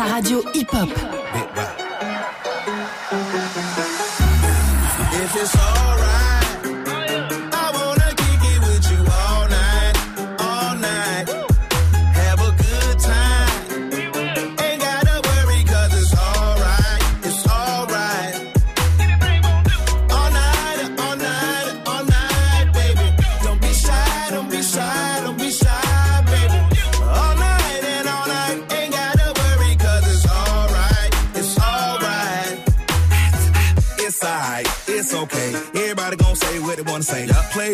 Ta radio hip-hop.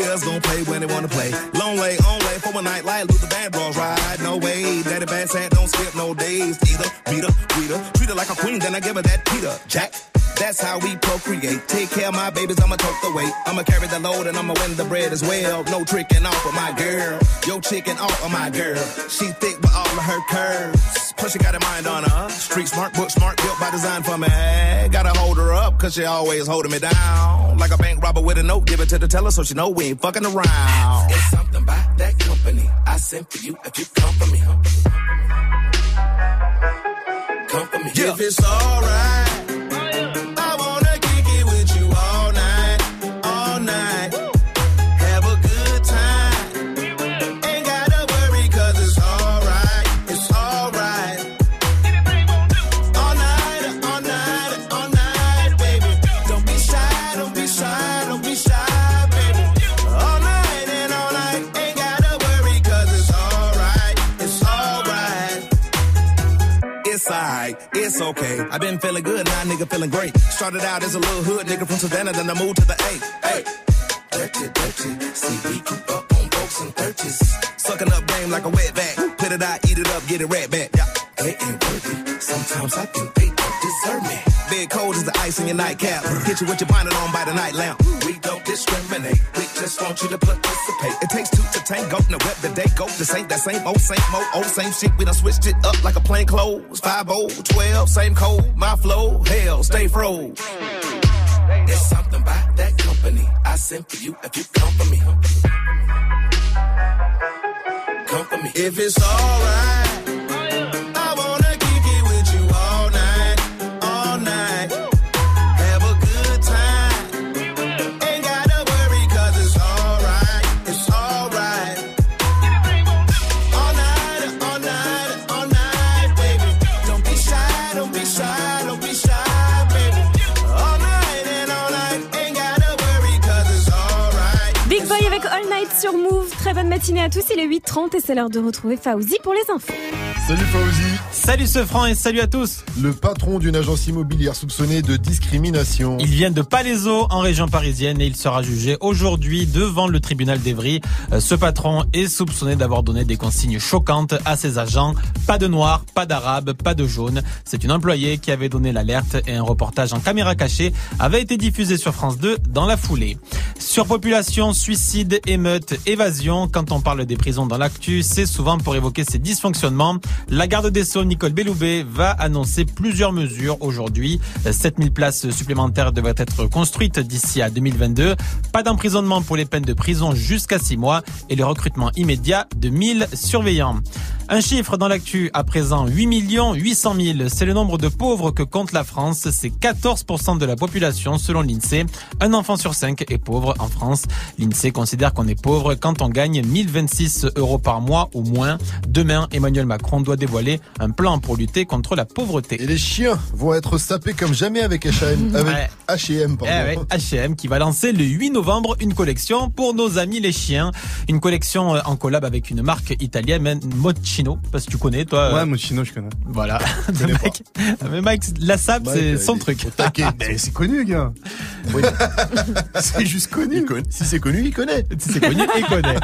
Players gon' play when they wanna play. Long way, on way for a night like Luther Vandross ride. No way, daddy bad sad, don't skip no days. Either beat her, treat her, treat her like a queen, then I give her that Peter Jack. That's how we procreate. Take care of my babies, I'ma tote the weight. I'ma carry the load and I'ma win the bread as well. No tricking off of my girl. Yo chicken off of my girl. She thick with all of her curves. Plus she got a mind on her. Street smart, book smart, built by design for me. Gotta hold her up, cause she always holding me down. Like a bank robber with a note, give it to the teller so she know we ain't fucking around. It's something about that company. I sent for you if you come for me. Come for me. If it's alright. I've been feeling good, now nigga feeling great. Started out as a little hood nigga from Savannah, then I moved to the A. Hey. Dirty, dirty. See, we grew up on boats and thirties. Sucking up game like a wet back. Put it out, eat it up, get it right back. Yeah. They ain't worthy. Sometimes I think they don't deserve me. Big cold as the ice in your nightcap. Hit you with your bonnet on by the night lamp. We don't discriminate. We just want you to participate. It takes two to tango. Now web the day go. This ain't that same old, same old, old same shit. We done switched it up like a plain clothes. 5 12, same code. My flow, hell, stay froze. There's something about that company. I sent for you if you come for me. Come for me. If it's alright. Matinée à tous. Il est 8h30 et c'est l'heure de retrouver Fauzi pour les infos. Salut Fauzi. Salut ce franc et salut à tous. Le patron d'une agence immobilière soupçonné de discrimination. Il vient de Palaiseau en région parisienne et il sera jugé aujourd'hui devant le tribunal d'Evry. Euh, Ce patron est soupçonné d'avoir donné des consignes choquantes à ses agents. Pas de noir, pas d'arabe, pas de jaune. C'est une employée qui avait donné l'alerte et un reportage en caméra cachée avait été diffusé sur France 2 dans la foulée. Surpopulation, suicide, émeute, évasion. Quand on parle des prisons dans l'actu, c'est souvent pour évoquer ces dysfonctionnements. La garde des Sceaux, Nicole Belloubet, va annoncer plusieurs mesures aujourd'hui. 7000 places supplémentaires devraient être construites d'ici à 2022. Pas d'emprisonnement pour les peines de prison jusqu'à 6 mois et le recrutement immédiat de 1000 surveillants. Un chiffre dans l'actu à présent, 8 millions 800 000. C'est le nombre de pauvres que compte la France. C'est 14% de la population selon l'INSEE. Un enfant sur 5 est pauvre en France. L'INSEE considère qu'on est pauvre quand on gagne 1026 euros par mois ou moins. Demain, Emmanuel Macron doit dévoiler un plan pour lutter contre la pauvreté. Et les chiens vont être sapés comme jamais avec H&M, avec. H&M, pardon. H&M qui va lancer le 8 novembre une collection pour nos amis les chiens. Une collection euh, en collab avec une marque italienne, Moschino. Parce que tu connais, toi. Ouais, euh, Moschino, je connais. Voilà. Mais [laughs] Mike, la sable, c'est son truc. [laughs] c'est connu, gars. [laughs] c'est juste connu. Si c'est connu, il connaît. Si c'est connu, il connaît.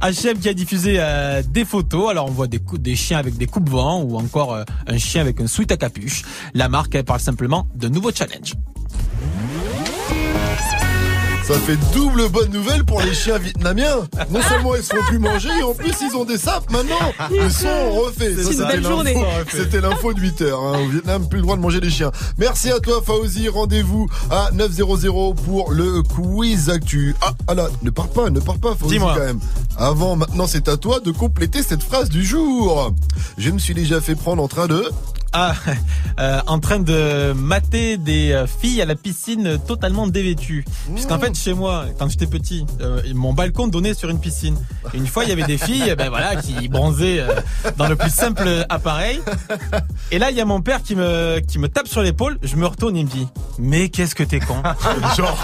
H&M qui a diffusé euh, des photos. Alors on voit des, des chiens avec des coupes-vents ou encore euh, un chien avec un sweat à capuche. La marque elle parle simplement de nouveaux challenges. Ça fait double bonne nouvelle pour les chiens vietnamiens. Non seulement ils se font plus manger, et en plus ils ont des sapes maintenant. [laughs] Ils sont refaits. C'est Ça, une c'était belle l'info- journée. C'était l'info de 8 heures. hein. Au Vietnam, plus le droit de manger les chiens. Merci à toi Fauzi. Rendez-vous à 900 pour le quiz actu. Ah, ah là, ne pars pas, ne pars pas Fauzi Dis-moi. quand même. Avant, maintenant c'est à toi de compléter cette phrase du jour. Je me suis déjà fait prendre en train de... Ah, euh, en train de mater des euh, filles à la piscine totalement dévêtues. Puisqu'en fait, chez moi, quand j'étais petit, euh, mon balcon donnait sur une piscine. Et une fois, il y avait des filles, ben voilà, qui bronzaient euh, dans le plus simple appareil. Et là, il y a mon père qui me qui me tape sur l'épaule. Je me retourne, il me dit Mais qu'est-ce que t'es con? Genre.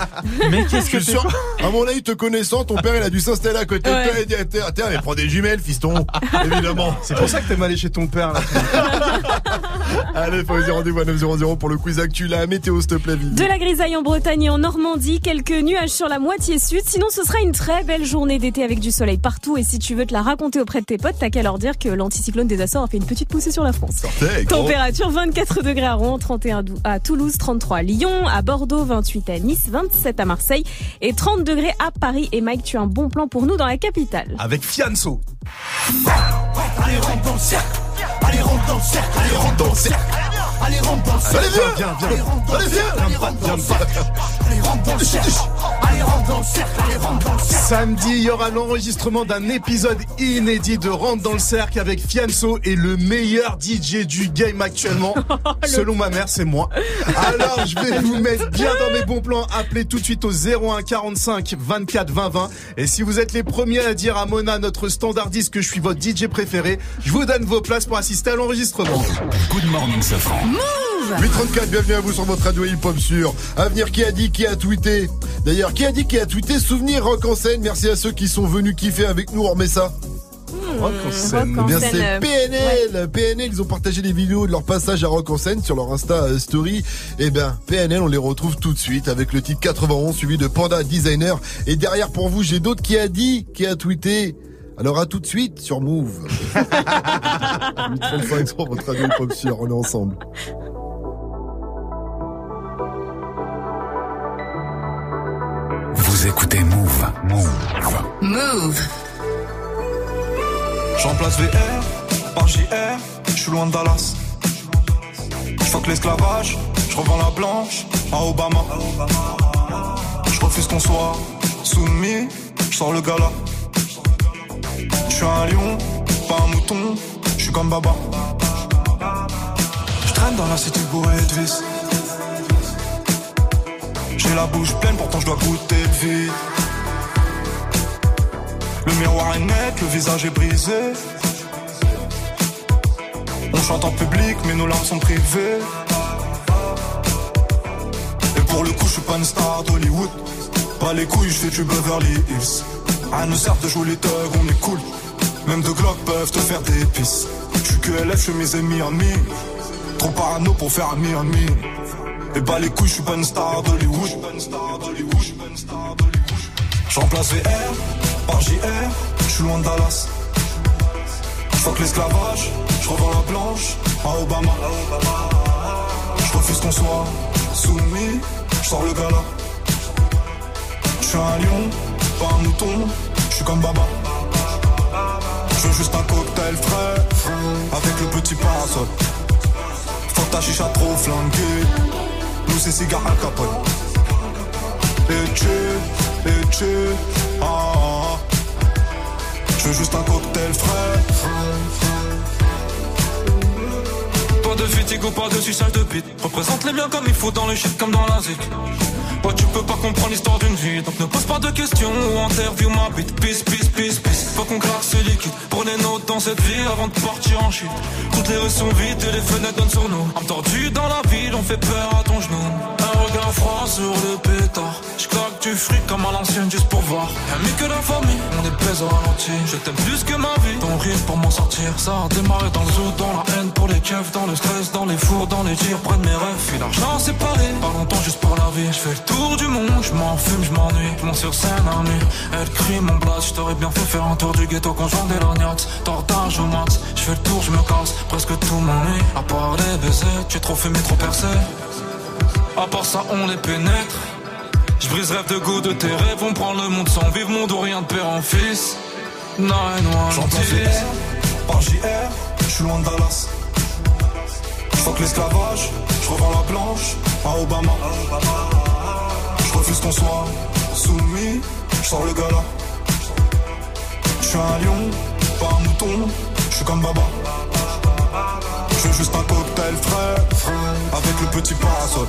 Mais qu'est-ce que t'es con? À mon avis, te connaissant, ton père, il a dû s'installer à côté de Ouais. toi et dire, tiens, tiens, mais prends des jumelles, fiston. Évidemment. C'est pour ça que t'aimes aller chez ton père, là. [laughs] Allez, faut dire rendez-vous à 900 pour le quiz actu. La météo, s'il te plaît, Vivi. De la grisaille en Bretagne et en Normandie, quelques nuages sur la moitié sud. Sinon, ce sera une très belle journée d'été avec du soleil partout. Et si tu veux te la raconter auprès de tes potes, t'as qu'à leur dire que l'anticyclone des Açores a fait une petite poussée sur la France. Sortez. Température 24 degrés à Rouen, 31 dou- à Toulouse, 33 à Lyon, à Bordeaux, 28 à Nice, 27 à Marseille et 30 degrés à Paris. Et Mike, tu as un bon plan pour nous dans la capitale. Avec Fianso. Allez, rentre dans le cercle. Allez, rentre dans le cercle. Allez, rentre dans le cercle. Allez, rentre dans le cercle. Allez, viens, viens, viens. Allez, rentre dans le Allez, cercle. viens. Allez, rentre dans le cercle. Allez, rentre dans le cercle. Allez, rentre dans le cercle. Allez, rentre dans le cercle. Samedi, il y aura l'enregistrement d'un épisode inédit de Rentre dans le cercle avec Fianso et le meilleur DJ du game actuellement. [laughs] Selon ma mère, c'est moi. Alors, je vais vous mettre bien dans mes bons plans. Appelez tout de suite au 01 45 24 20 20. Et si vous êtes les premiers à dire à Mona, notre standardiste, que je suis votre DJ préféré, je vous donne vos places pour assister à l'enregistrement. Good morning, Safran. 834, bienvenue à vous sur votre radio hip-hop sur Avenir qui a dit, qui a tweeté. D'ailleurs, qui a dit, qui a tweeté Souvenir Rock en scène. Merci à ceux qui sont venus kiffer avec nous. On remet ça. Rock en scène. Eh bien, scène, c'est PNL. PNL, ils ont partagé des vidéos de leur passage à Rock en scène sur leur Insta euh, Story. Eh bien, PNL, on les retrouve tout de suite avec le titre 91 suivi de Panda Designer. Et derrière, pour vous, j'ai d'autres qui a dit, qui a tweeté. Alors à tout de suite sur Move. [laughs] 835 sur votre radio hip-hop sur, on est ensemble. Vous écoutez Move. Move. Move. Je remplace VR par JR, je suis loin de Dallas. Je l'esclavage, je revends la blanche à Obama. Je refuse qu'on soit soumis, je sors le gala. Je suis un lion, pas un mouton, je suis comme Baba. Je traîne dans la cité bourrée de vis. J'ai la bouche pleine, pourtant je dois goûter le vide. Le miroir est net, le visage est brisé. On chante en public, mais nos larmes sont privées. Et pour le coup, je suis pas une star d'Hollywood. Pas les couilles, je fais du Beverly Hills. À nous sert de jouer les thugs, on est cool. Même deux Glock peuvent te faire des pisses. Je suis que LF, je suis mes amis amis. Trop parano pour faire ami ami. Et bah les couilles, je suis pas une star d'Hollywood. Je remplace VR par JR, je suis loin de Dallas. Fuck l'esclavage, je revends la blanche à Obama. Je refuse qu'on soit soumis, je sors le gala. Je suis un lion, un mouton, je suis comme Baba. Je veux juste un cocktail frais, avec le petit parasol. Fuck ta chicha trop flanquée, nous c'est cigare à capote. Et tu, et tu, ah, ah, ah. Je veux juste un cocktail frais. Pas de fatigue ou pas de suçage de bite. Représente les biens comme il faut dans le shit comme dans la zik. Ouais, tu peux pas comprendre l'histoire d'une vie. Donc ne pose pas de questions ou interview ma bite. Peace, peace, peace, peace. Faut qu'on claque ce liquide. Prenez notes dans cette vie avant de partir en shit. Toutes les rues sont vides et les fenêtres donnent sur nous. Tordue dans la ville, on fait peur à ton genou. Regard froid sur le pétard. J'claque du fric comme à l'ancienne juste pour voir. Amis que la famille, on est au ralenti. Je t'aime plus que ma vie. Ton rire pour m'en sortir. Ça a démarré dans le zoo, dans la haine pour les keufs, dans le stress, dans les fours, dans les tirs, près mes rêves. Puis l'argent séparé, pas longtemps juste pour la vie. Je fais le tour du monde, je fume, je m'ennuie. Je monte sur scène à nuit. Elle crie mon blast, je t'aurais bien fait faire un tour du ghetto quand je vendais l'agnax. Tortage au max, je fais le tour, je me casse. Presque tout m'ennuie. À part les baisers, tu es trop fumé, trop percé. À part ça, on les pénètre. Je brise rêve de goût de tes rêves, on prend le monde sans vivre, monde ou rien de père en fils. Nine, one, J'entends VR par JR, je suis loin de Dallas. Je fuck l'esclavage, je revends la blanche à Obama. Je refuse qu'on soit soumis, je sors le gala. Je suis un lion, pas un mouton, je suis comme Baba. Je veux juste un cocktail frais, avec le petit parasol.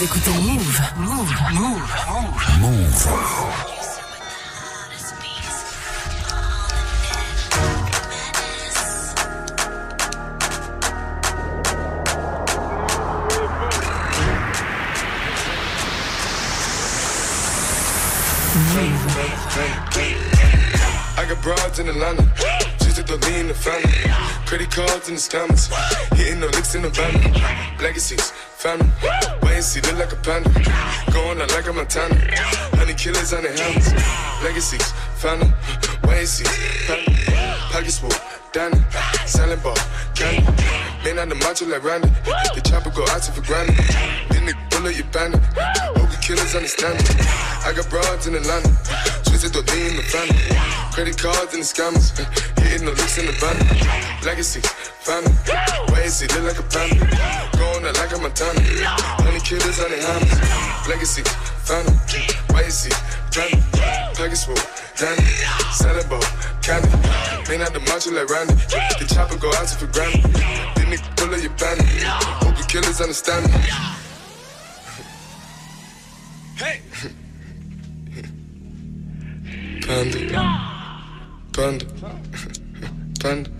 Vous écoutez Move. Move. Move. Move. I got broads in Atlanta. Just to the lean the family. Credit cards in the scammers. Hitting the licks in the van. Legacies, family. Wait see, look like a panda. Going out like a Montana. Honey killers on their hands. Legacies, family. Wait see, family. Pockets full, Danny. Selling ball, candy. Man on the macho like Randy. The chopper go out to for granted. Then the bullet you bandit. Hope the killers understand it. I got broads in Atlanta. Twisted the in the family. Credit cards and the scammers. Hitting the licks in the van. Legacy, family. And look like a panda. Going out like a Montana. Honey killers on their hands. Legacy, family. See, family. Pockets full, Danny. Selling ball, candy. Man out the macho like Randy. The chopper go out to for granted. Then nigga pull up your bandit. Hope the killers understand me. Hey! Panda. Panda. Panda.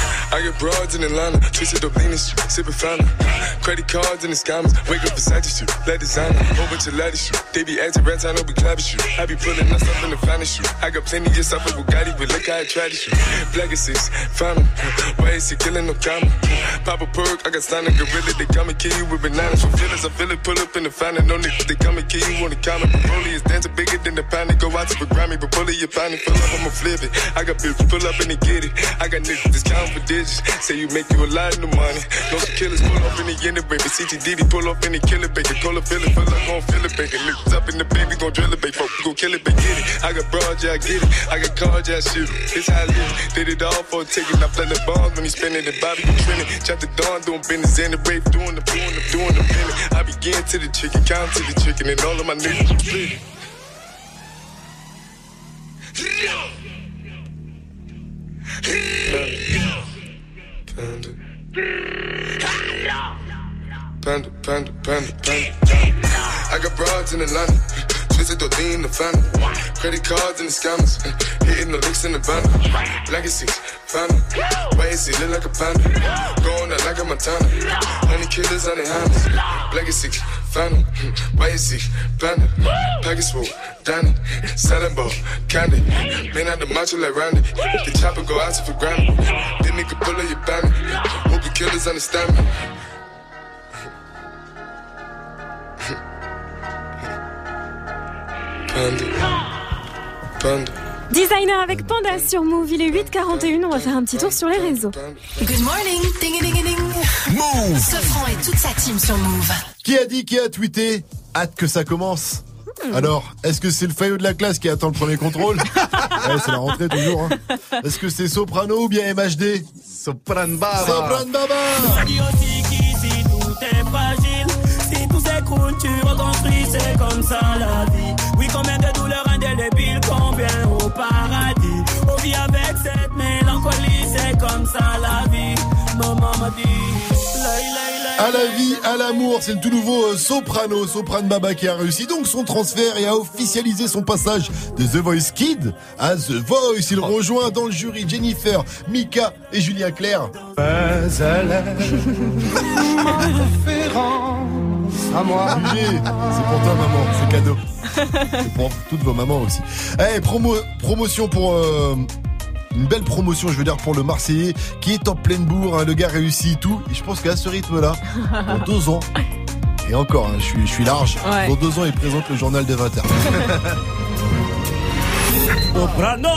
I get broads in Atlanta, twisted lean shit, sipping fountain. Credit cards and the scammers, wake up beside you, let designer, whole bunch of shoot. They be acting rats, I know we clapping shoot. I be pulling up in the finest shoot. I got plenty of stuff with Bugatti, but look how I try to shoot. Black is six. Why is he killing no comma? Pop a perk, I got signed a gorilla, they come and kill you with bananas. For feelings, I feel it, pull up in the fountain. No niggas, they come and kill you on the counter. Broly is dancing bigger than the pound. Go out to the Grammy, but pull it, you find it, pull up, I'ma flip it. I got bills, pull up and they get it. I got niggas counting for digits. Say you make you a lot of money. No some killers pull off in the of baby. CTDD pull off in the killer baby. Call a feeling, feel like gon' feel it, baby. Niggas up in the baby, gon' drill it, baby. We gon' kill it, baby. Get it. I got broad, yeah, I get it. I got cards, yeah, I shoot it. It's how I live. Did it all for a ticket. I play the bombs when he spinning the Bobby, you trending. Chop the dawn, doing business in the rape, doing the doing the doing the minute. I begin to the chicken, count to the chicken, and all of my niggas split. Panda. Panda, panda, panda, panda. I got broads in Atlanta. Twisted the in the family. Credit cards and the scammers. Hitting the licks in the van. Legacies, family. Wait and see, look like a panda. Going out like a Montana. Honey killers on their hands. Legacies, and see, panda. Package full, Danny. Selling ball, candy. Man out the macho like Randy. The chopper go out for granted. Then nigga pull up your bandit. Hope the killers understand me. Panda. Panda. Designer avec Panda sur Move, il est 8h41, on va faire un petit tour sur les réseaux. Good morning. Ding ding ding. Move. Sofran et toute sa team sur Move. Qui a dit, qui a tweeté Hâte que ça commence. Alors, est-ce que c'est le faillot de la classe qui attend le premier contrôle [laughs] Ouais, c'est la rentrée toujours. hein. Est-ce que c'est Soprano ou bien MHD Sopran Baba. Sopran Baba Dis aussi qu'ici tout est fragile. Si tout s'écroule, tu reconstruis, c'est comme ça la vie. À la vie, à l'amour, c'est le tout nouveau euh, Soprano, Soprano Baba qui a réussi donc son transfert et a officialisé son passage de The Voice Kid à The Voice. Il rejoint dans le jury Jennifer, Mika et Julien Clerc. à moi. Julie, c'est pour toi maman, c'est cadeau. C'est pour toutes vos mamans aussi. Eh, promo, promotion pour euh, une belle promotion, je veux dire pour le Marseillais qui est en pleine bourre. hein. le gars réussit tout. Et je pense qu'à ce rythme-là, dans [laughs] deux ans. Et encore, hein, je, suis, je suis large. Ouais. Dans deux ans, il présente le journal des 20h. [laughs] Soprano,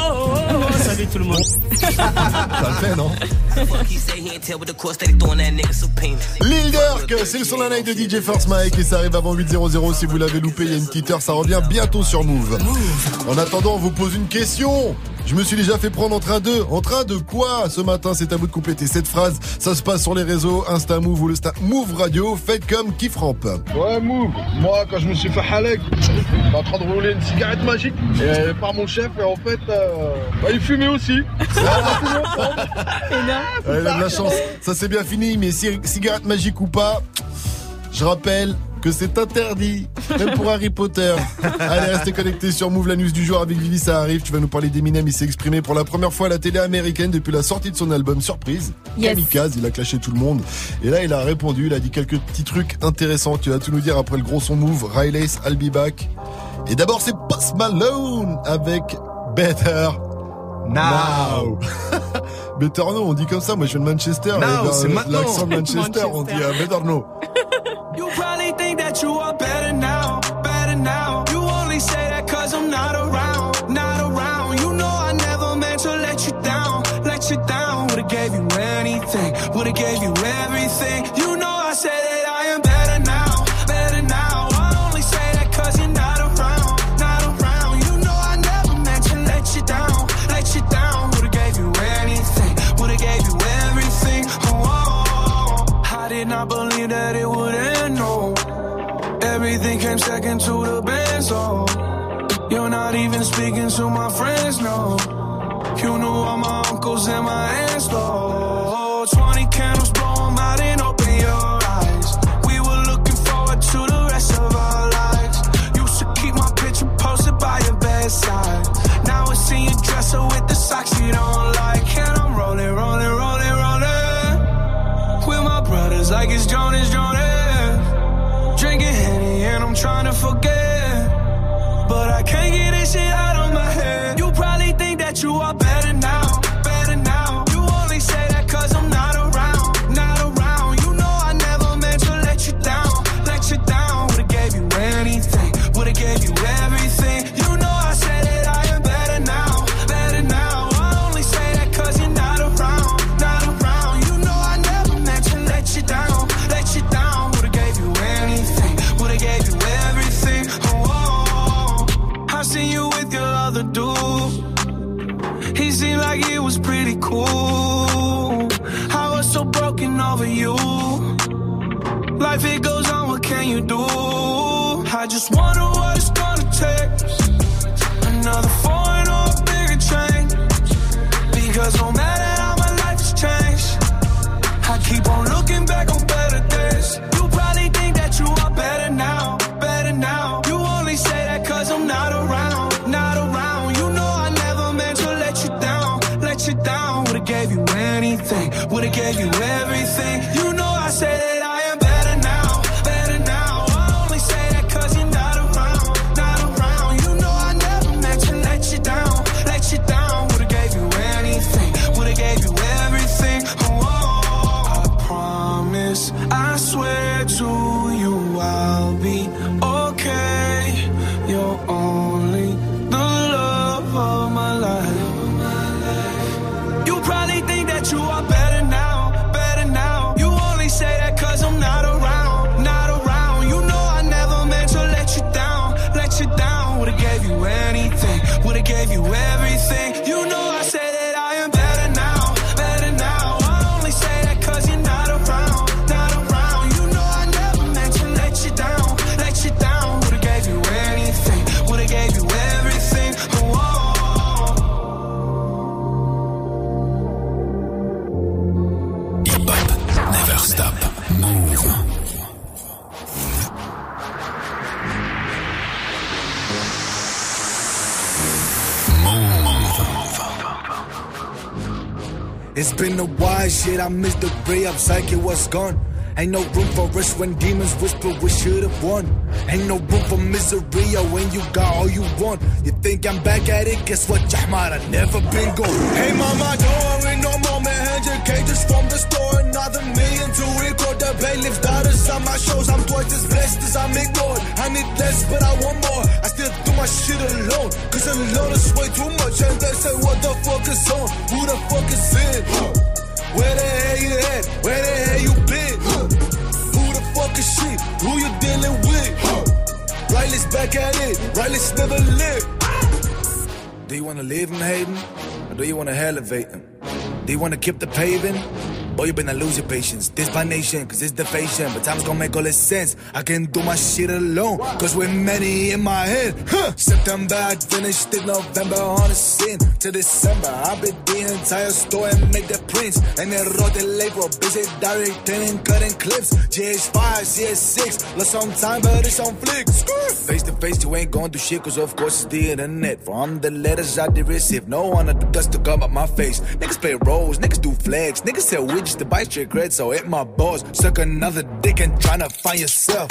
salut tout le monde. Ça le fait, non. Lil Durk, c'est le son d'un night de DJ First Mike et ça arrive avant 8.00 si vous l'avez loupé il y a une petite heure, ça revient bientôt sur Move. En attendant, on vous pose une question. Je me suis déjà fait prendre en train de. En train de quoi ce matin? C'est à vous de compléter cette phrase. Ça se passe sur les réseaux Insta Move ou le Sta Move Radio. Faites comme Kiff Ramp. Ouais, Move. Moi, quand je me suis fait halek, j'étais en train de rouler une cigarette magique et par mon chef, et en fait, euh, bah, il fumait aussi. Elle a de la chance. Ça c'est bien fini, mais ci- cigarette magique ou pas, je rappelle que c'est interdit, même pour Harry Potter. [laughs] Allez, restez connectés sur Move la news du jour avec Vivi, ça arrive. Tu vas nous parler d'Eminem, il s'est exprimé pour la première fois à la télé américaine depuis la sortie de son album Surprise. Yes. Kamikaze, il a clashé tout le monde. Et là, il a répondu, il a dit quelques petits trucs intéressants. Tu vas tout nous dire après le gros son Move. Riley's, I'll be back. Et d'abord, c'est Post Malone avec Better Now. [laughs] Better No, on dit comme ça. Moi, je viens de Manchester. Now, dans c'est maintenant. L'accent de Manchester, on dit euh, Better No. [laughs] You probably think that you are better now, better now. You only say that cause I'm not around, not around. You know I never meant to let you down, let you down. Would've gave you anything, would've gave you everything. You To the best, oh. You're not even speaking to my friends, no. You knew all my uncles and my aunts, though. Been a while, shit. I missed the ray up, psyche was gone. Ain't no room for us when demons whisper we should've won. Ain't no room for misery or when you got all you want. You think I'm back at it? Guess what, Jahmar? I never been gone. Hey mama, don't worry no more, man. 100k just from the store. Another million to record the bailiff's daughters on my shows. I'm twice as blessed as I'm ignored. I need less, but I want more. I still do my shit alone. Cause alone is way too much. And they say, what is on? Who the fuck is in? Where the hell you at? Where the hell you been? Who the fuck is she? Who you dealing with? Riley's back at it. Riley's never lived. Do you wanna leave him hating? Or do you wanna elevate him? Do you wanna keep the paving? Boy, you better lose your patience. This my nation, cause it's the. But time's gonna make all this sense. I can do my shit alone, cause we're many in my head. Huh. September, I finished it. November on the scene. To December, I beat the entire store and make the prints. And then wrote the label, busy directing cutting clips. GH5, CS6, lost some time, but it's on flick. Face to face, you ain't gonna do shit, cause of course it's the internet. From the letters I did receive, no one to do dust to come up my face. Niggas play roles, niggas do flags, niggas sell widgets to bite straight cred, so hit my balls. Suck another dick and tryna find yourself.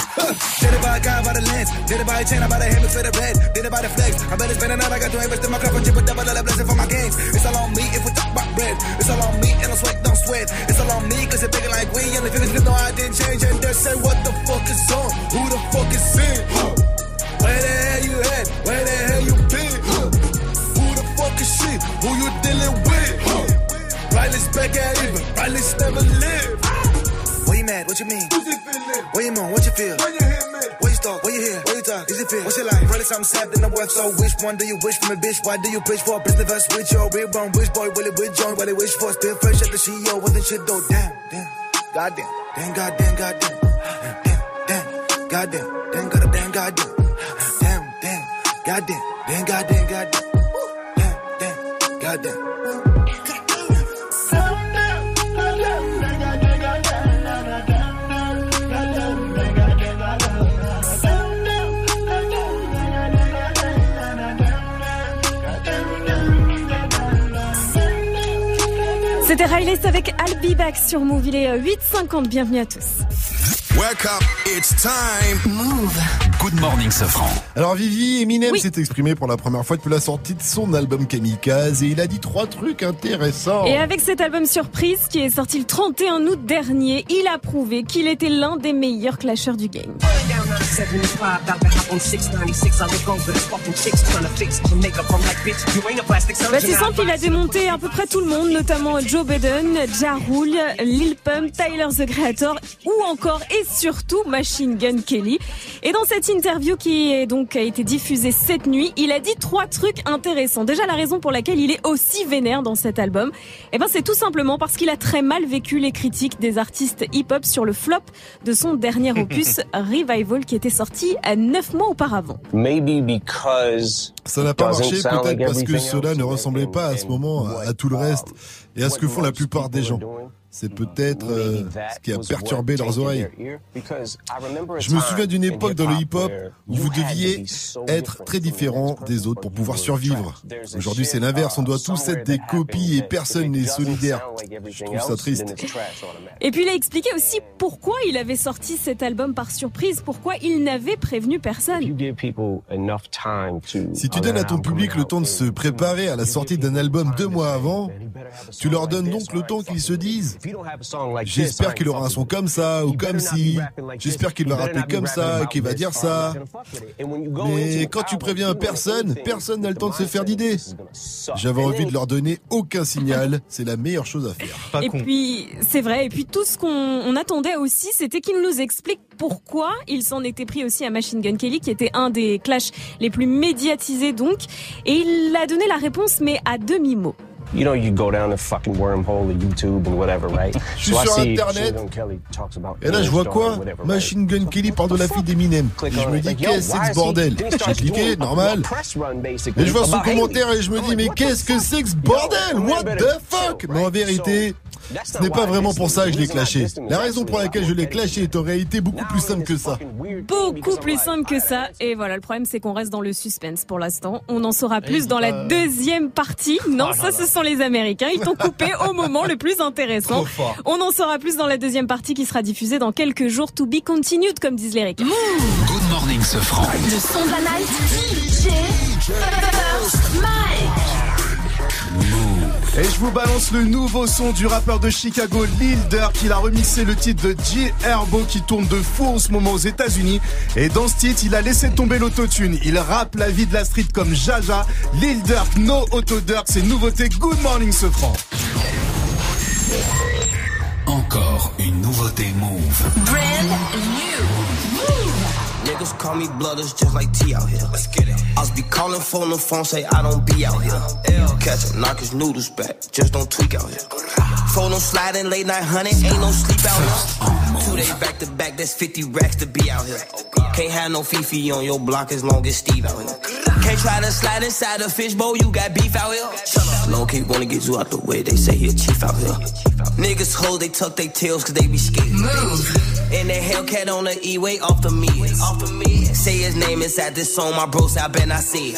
Did it by a guy by the lens, did it by a chain, I by the hammer for the red, did it by the flex. I better spend another, I got to invest in my cup and chip a double dollar blessing for my games. It's all on me if we talk about bread. It's all on me and I sweat, don't sweat. It's all on me cause it's bigger like we and the figures no I didn't change and they say what the fuck is on, who the fuck is in? Huh. Where the hell you at? Where the hell you been? Huh. Who the fuck is she? Who you dealing with? Huh. Riley's back at even. Riley's never live. Why you mad? What you mean? Who's it feeling? What you moan? What you feel? When you hear me? What you start? What you hear? What you talk? Is it feel? What's your life? Probably something sad in the world. So which one do you wish from a bitch? Why do you push for a business verse with your real wrong? Which boy will it with join? What they wish for? Still fresh at the CEO. Wasn't shit though. Damn, damn. Goddamn. Damn, goddamn, goddamn. Damn, damn. Goddamn. Damn, goddamn, damn, goddamn. Damn, damn. Goddamn. Damn, goddamn, goddamn. Damn, damn. Goddamn. C'était Riley avec I'll Be Back sur Move. Il est euh, 8h50. Bienvenue à tous. Wake up, it's time. Move. Good morning, Sofran. Alors Vivi, Eminem Oui. s'est exprimé pour la première fois depuis la sortie de son album Kamikaze et il a dit trois trucs intéressants. Et avec cet album surprise qui est sorti le 31 août dernier, il a prouvé qu'il était l'un des meilleurs clasheurs du game. Bah, c'est simple, il a démonté à peu près tout le monde, notamment Joe Budden, Ja Rule, Lil Pump, Tyler the Creator ou encore et surtout Machine Gun Kelly. Et dans cette interview qui est donc a été diffusée cette nuit, il a dit trois trucs intéressants. Déjà la raison pour laquelle il est aussi vénère dans cet album, eh ben c'est tout simplement parce qu'il a très mal vécu les critiques des artistes hip-hop sur le flop de son dernier [laughs] opus Revival qui était sorti à neuf mois auparavant. Maybe because Ça n'a pas marché peut-être parce que cela ne ressemblait pas à ce moment à tout le reste et à ce que font la plupart des gens. C'est peut-être euh, ce qui a perturbé leurs oreilles. Je me souviens d'une époque dans le hip-hop où vous deviez être très différent des autres pour pouvoir survivre. Aujourd'hui, c'est l'inverse. On doit tous être des copies et personne n'est solidaire. Je trouve ça triste. Et puis il a expliqué aussi pourquoi il avait sorti cet album par surprise, pourquoi il n'avait prévenu personne. Si tu donnes à ton public le temps de se préparer à la sortie d'un album deux mois avant, tu leur donnes donc le temps qu'ils se disent J'espère qu'il aura un son comme ça ou comme si. J'espère qu'il va rapper comme ça, qu'il va dire ça. Mais quand tu préviens personne, personne n'a le temps de se faire d'idées. J'avais envie de leur donner aucun signal. C'est la meilleure chose à faire. et puis c'est vrai. Et puis tout ce qu'on on attendait aussi, c'était qu'il nous explique pourquoi il s'en était pris aussi à Machine Gun Kelly, qui était un des clashs les plus médiatisés donc. Et il a donné la réponse, mais à demi mot. You know, you go down the fucking wormhole of YouTube and whatever, [laughs] right? Je suis sur Internet. Et là, je vois quoi? Machine Gun Kelly parle de la fille d'Eminem. Et je me dis, qu'est-ce que c'est que ce bordel? J'ai cliqué, normal. Et je vois son commentaire et je me dis, mais qu'est-ce que c'est que ce bordel? What the fuck? Mais en vérité, ce n'est pas vraiment pour ça que je l'ai clashé. La raison pour laquelle je l'ai clashé est en réalité beaucoup plus simple que ça. Beaucoup plus simple que ça. Et voilà, le problème, c'est qu'on reste dans le suspense pour l'instant. On en saura plus dans la deuxième partie. Non, ça, ce sont les Américains. Ils t'ont coupé au moment le plus intéressant. On en saura plus dans la deuxième partie qui sera diffusée dans quelques jours. To be continued, comme disent les Ricains. Good morning, Sofran. Le son de la night. DJ First Mike. Et je vous balance le nouveau son du rappeur de Chicago, Lil Durk. Il a remixé le titre de G Herbo qui tourne de fou en ce moment aux États-Unis. Et dans ce titre, il a laissé tomber l'autotune. Il rappe la vie de la street comme Jaja. Lil Durk, no auto Durk, c'est nouveauté. Good morning, ce franc. Encore une nouveauté Move. Brand new. Niggas call me blooders just like T out here. Let's get it. I be calling phone the phone, say I don't be out here. Catch 'em, knock his noodles back, just don't tweak out here. Told them sliding late night hunting, ain't no sleep out here. Two days back to back, that's 50 racks to be out here. Can't have no Fifi on your block as long as Steve out here. Can't try to slide inside a fishbowl, you got beef out here. Low key wanna get you out the way, they say he a chief out here. Niggas hold, they tuck their tails cause they be scared. Move. And that Hellcat on the E-way off the me. Off the me. Say his name inside this song, my bros, I been I see it.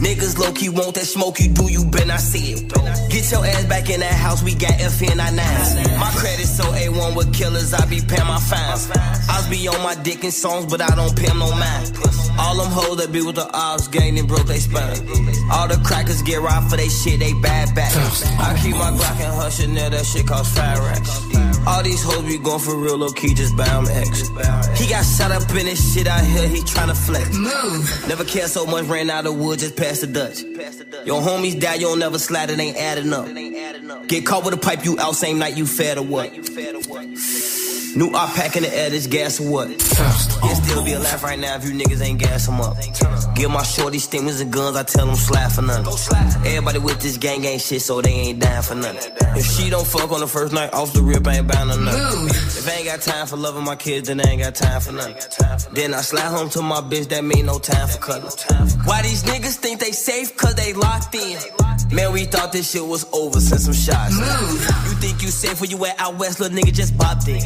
Niggas low key want that smoke, you do, you been I see it. Get your ass back in that house, we got FN99s. My credit so A1 with killers, I be paying my fines. I be on my dick in songs, but I don't pay no mind. All them hoes that be with the ops gang and broke they spine. All the crackers get robbed for they shit, they bad back. I keep my Glock and hush and that shit cost five racks. All these hoes be going for real low key, just buy 'em X. He got shot up in this shit out here, he tryna flex. Move. Never cared so much, ran out of wood, just past the Dutch. Your homies die, you don't never slide, it ain't adding up. Get caught with a pipe, you out same night, you fed or what? New op pack in the air, this gas or what? He'll still be alive right now if you niggas ain't gas him up. Give my shorty stingers and guns, I tell them slap for nothing. Everybody with this gang gang shit, so they ain't dying for nothing. If she don't fuck on the first night, off the rip, ain't bound to nothing. If I ain't got time for loving my kids, then I ain't got time for nothing. Then I slide home to my bitch, that mean no time for cutting. Why these niggas think they safe? Cause they locked in. Man, we thought this shit was over since some shots. You think you safe when you at out west, little nigga just bopped in.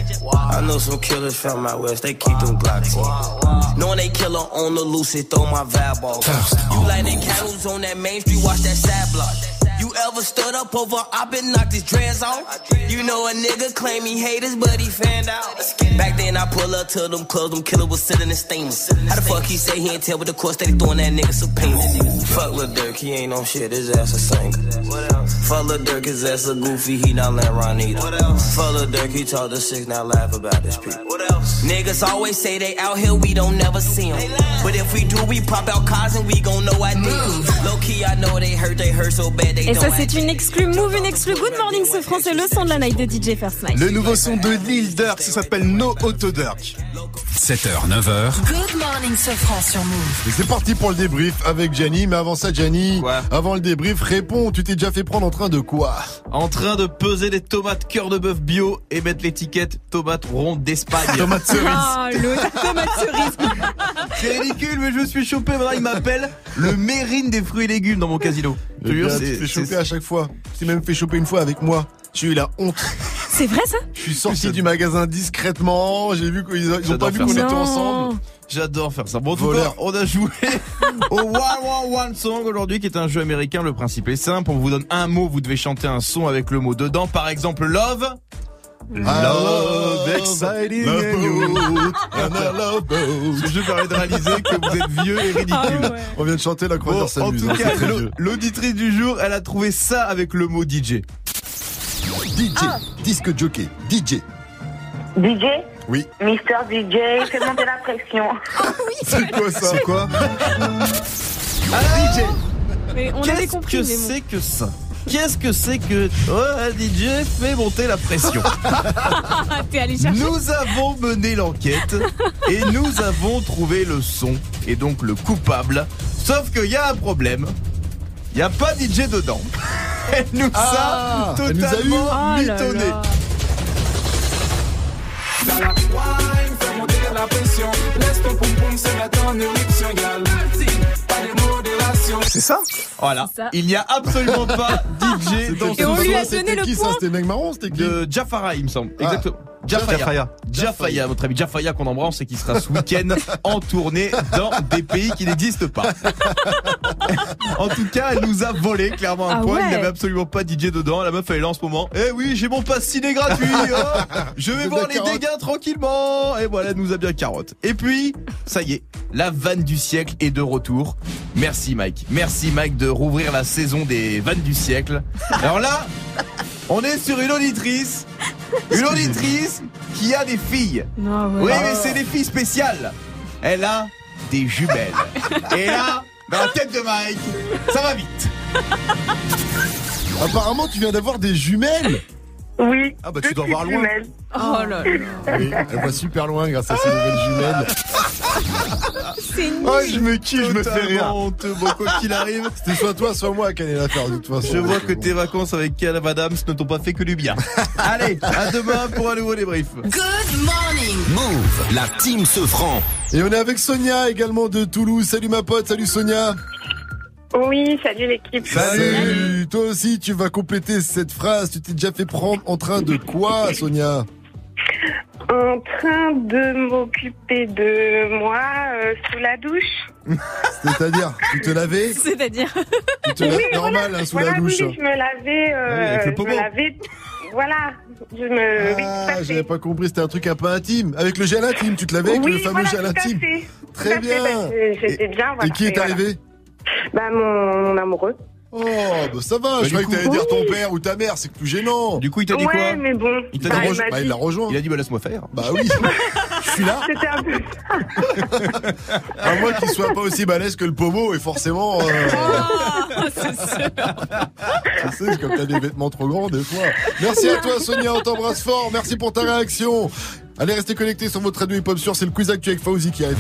I know some killers from my west, they keep them Glocks in. Knowing they killer on the loose, it throw my vibe off. You lighting candles on that main street, watch that side block. You ever stood up over, I been knocked his dreads off. You know a nigga claim he haters, but he fanned out. Back then I pull up to them clubs, them killer was sitting in steamers. How the fuck he say he ain't tell with the course, that they throwing that nigga subpoenas. Fuck Lil Durk, he ain't on shit, his ass a singer. What else? Fuck Lil Durk, his ass a goofy, he not let Ron either. What else? Fuck Lil Durk, he talk to six, now laugh about his people. What else? Niggas always say they out here, we don't never see them. But if we do, we pop out cars and we gon' know I did. Mm. Low key, I know they hurt, they hurt so bad, they Et ça, c'est une exclue Move, une exclue Good Morning ce français, le son de la night de DJ First Mike. Le nouveau son de Lil Durk, ça s'appelle No Auto Durk. 7h, 9h. Good morning, Sofran sur Move. Et c'est parti pour le débrief avec Gianni. Mais avant ça, Gianni, avant le débrief, réponds. Tu t'es déjà fait prendre en train de quoi En train de peser des tomates cœur de bœuf bio et mettre l'étiquette tomates rondes d'Espagne. [laughs] Tomate cerise. Ah, le tomate cerise. C'est ridicule, mais je me suis chopé. Maintenant, il m'appelle le mérine des fruits et légumes dans mon casino. Je te Eh c'est- c'est- choper à chaque fois. Tu t'es même fait choper une fois avec moi. J'ai eu la honte. [laughs] C'est vrai ça Je suis sorti du magasin discrètement. J'ai vu qu'ils ils ont pas vu faire qu'on ça. était ensemble. J'adore faire ça. Bon, en tout Voleur. cas, on a joué [laughs] au One One One Song aujourd'hui, qui est un jeu américain. Le principe est simple. On vous donne un mot, vous devez chanter un son avec le mot dedans. Par exemple, love. Love, exciting love and you. boat, [laughs] and a love boat. Jeu permet de réaliser que vous êtes vieux et ridicule. Ah ouais. On vient de chanter la Bon, croisière en s'amuse. tout cas, l'auditrice du jour, elle a trouvé ça avec le mot DJ. DJ, disque jockey, DJ. DJ Oui. Mister DJ, fais monter la pression. [laughs] C'est quoi ça? C'est quoi? DJ Mais on avait Qu'est-ce que bon. c'est que ça? Qu'est-ce que c'est que oh, un DJ fait monter la pression [laughs] T'es allé chercher. Nous avons mené l'enquête et nous avons trouvé le son et donc le coupable. Sauf qu'il y a un problème. Il n'y a pas DJ dedans. [laughs] Elle nous Ah, a elle nous a eu. totalement Oh là mitonné. là. Dans la wine, fais monter la pression. Laisse ton poum poum se mettre en éruption, C'est ça Voilà. Ça. Il n'y a absolument pas [laughs] DJ dans Et on ce lui a donné C'était le qui ça point. C'était Mec Marron C'était qui de Jafara, il me semble. Ah. Exactement. Jafaya. Jafaya. Jafaya, votre ami Jafaya qu'on embrasse et qui sera ce week-end [laughs] en tournée dans des pays qui n'existent pas. [laughs] en tout cas, elle nous a volé clairement un Ah point. Il n'y avait absolument pas DJ dedans. La meuf, elle est là en ce moment. Eh oui, j'ai mon pass ciné gratuit. [laughs] oh. Je vais voir les carotte. dégâts tranquillement. Et voilà, elle nous a bien carotte. Et puis, ça y est, la vanne du siècle est de retour. Merci Mike. Merci Mike de rouvrir la saison des vannes du siècle. Alors là, on est sur une auditrice. [laughs] Une auditrice qui a des filles. Non, ouais. Oui, mais c'est des filles spéciales. Elle a des jumelles. Et là, dans la tête de Mike, ça va vite. Apparemment, tu viens d'avoir des jumelles. Oui. Ah bah tu dois voir loin. Oh là là. Oui, elle voit super loin grâce à ses nouvelles jumelles. [laughs] C'est nul. Oh, je me kiffe, je me fais rire. honteux, bon, quoi qu'il arrive. [laughs] C'était soit toi, soit moi qui allait la faire de toute façon. Je vois que tes vacances avec Kev Adams ne t'ont pas fait que du bien. [laughs] Allez, à demain pour un nouveau débrief. Good morning. Move, la team se franc. Et on est avec Sonia également de Toulouse. Salut ma pote, salut Sonia. Oui, salut l'équipe. Salut. Toi aussi, tu vas compléter cette phrase. Tu t'es déjà fait prendre en train de quoi, Sonia En train de m'occuper de moi euh, sous la douche. [laughs] C'est-à-dire, tu te lavais C'est-à-dire Tu te laves Oui, normal voilà, hein, sous voilà, la douche. Oui, je me lavais. euh, oui, avec le je me lavais. Voilà. Je me. Ah, j'avais pas compris, c'était un truc un peu intime. Avec le gel intime, tu te lavais avec oui, le fameux voilà, gel intime. Très Tout bien. J'étais Et qui est voilà. arrivé Bah, mon, mon amoureux. Oh, bah ça va, Bah, je croyais que t'allais dire ton père ou ta mère, c'est plus gênant. Du coup, il t'a dit ouais, quoi mais bon. Il t'a bah, dit Bah, il dit- l'a rejoint. Il a dit bah laisse-moi faire. Bah oui, [laughs] je suis là. C'était un peu. À moins qu'il soit pas aussi balèze que le pommeau, et forcément, euh, Oh, c'est sûr. tu sais, comme t'as des vêtements trop grands des fois. Merci à toi Sonia, on t'embrasse fort, merci pour ta réaction. Allez, restez connectés sur votre radio hip-hop sur, c'est le quiz actuel avec Fauzi qui arrive.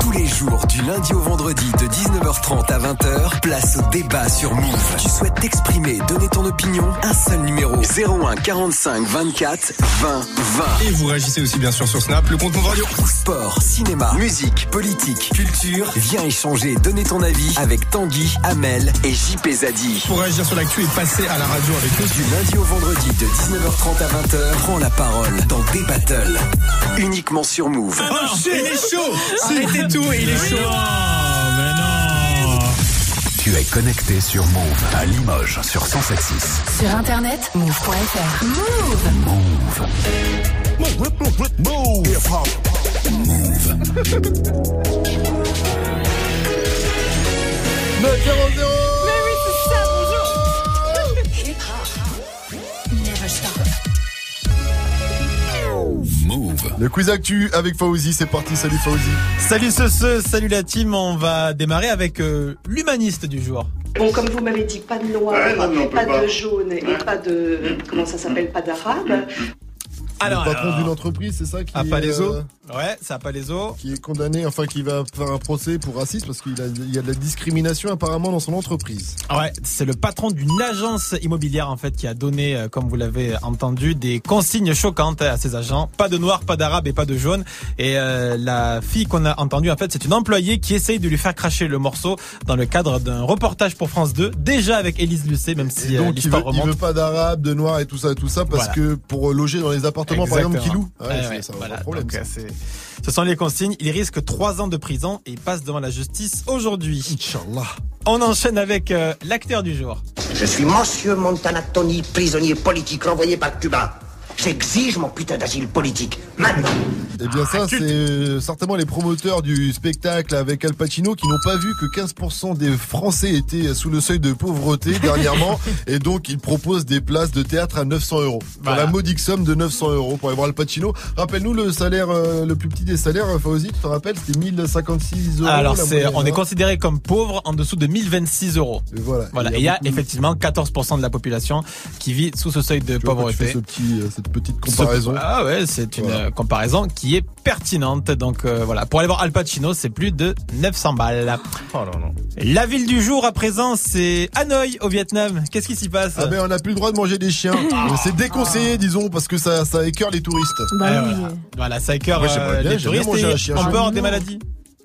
Tous les jours, du lundi au vendredi, de 19h30 à 20h, place au débat sur Move. Tu souhaites t'exprimer, donner ton opinion? Un seul numéro 01 45 24 20 20. Et vous réagissez aussi bien sûr sur Snap, le compte Move Radio. Sport, cinéma, musique, politique, culture. Viens échanger, donner ton avis avec Tanguy, Amel et JP Zadi. Pour réagir sur l'actu et passer à la radio avec nous. Du lundi au vendredi de 19h30 à 20h, prends la parole dans des battles. Uniquement sur Move. Oh il est chaud tout, il est chaud mais. Tu es connecté sur Move à Limoges sur 176. Sur internet, move.fr. Move Move Move Move Move Move Move. Le quiz actu avec Fauzi, c'est parti, salut Fauzi. Salut ce, ce, salut la team, on va démarrer avec euh, l'humaniste du jour. Bon, comme vous m'avez dit, pas de noir, Ouais, non, pas. de jaune et pas de. Comment ça s'appelle Pas d'arabe. Alors, le patron d'une entreprise, c'est ça qui À Palaiso euh, Ouais, c'est à Palaiso. qui est condamné, enfin qui va faire un procès pour racisme parce qu'il a, il y a de la discrimination apparemment dans son entreprise. Ouais, c'est le patron d'une agence immobilière en fait qui a donné, euh, comme vous l'avez entendu, des consignes choquantes à ses agents. Pas de noir, pas d'arabe et pas de jaune. Et euh, la fille qu'on a entendue en fait, c'est une employée qui essaye de lui faire cracher le morceau dans le cadre d'un reportage pour France 2, déjà avec Élise Lucet, même si Et euh, donc il veut, il veut pas d'arabe, de noir et tout ça, tout ça parce Voilà. que pour loger dans les appartements par exemple qu'il Exactement. loue. Ouais, Ouais, c'est- ouais, ça va voilà, pas de problème. donc, ça. c'est- Ce sont les consignes. Il risque 3 ans de prison et il passe devant la justice aujourd'hui. Inch'Allah. On enchaîne avec euh, l'acteur du jour. Je suis Monsieur Montana Tony, prisonnier politique renvoyé par Cuba. J'exige mon putain d'asile politique. Maintenant. Eh bien ça, c'est euh, certainement les promoteurs du spectacle avec Al Pacino qui n'ont pas vu que 15% des Français étaient sous le seuil de pauvreté [laughs] dernièrement et donc ils proposent des places de théâtre à 900 euros. Pour Voilà. la modique somme de 900 euros pour aller voir Al Pacino. Rappelle-nous le salaire, euh, le plus petit des salaires, euh, Fauzi, tu te rappelles, c'était 1056 euros. Alors c'est, moyenne, on est hein. considéré comme pauvre en dessous de 1026 euros. Et voilà. Voilà. Et il y a effectivement 14% de la population qui vit sous ce seuil de Tu vois, quand tu pauvreté. fais ce petit, euh, cette petite comparaison. Ah ouais, c'est une Voilà. euh, comparaison qui est pertinente. Donc euh, voilà, pour aller voir Al Pacino, c'est plus de 900 balles. Oh là là. La ville du jour à présent, c'est Hanoï au Vietnam. Qu'est-ce qui s'y passe? Ah ben on n'a plus le droit de manger des chiens. Euh, C'est déconseillé, disons, parce que ça, ça écœure les touristes. Bah Ah, oui. voilà. Voilà, ça écœure euh, les touristes et chien. on Ah, peut avoir des non. maladies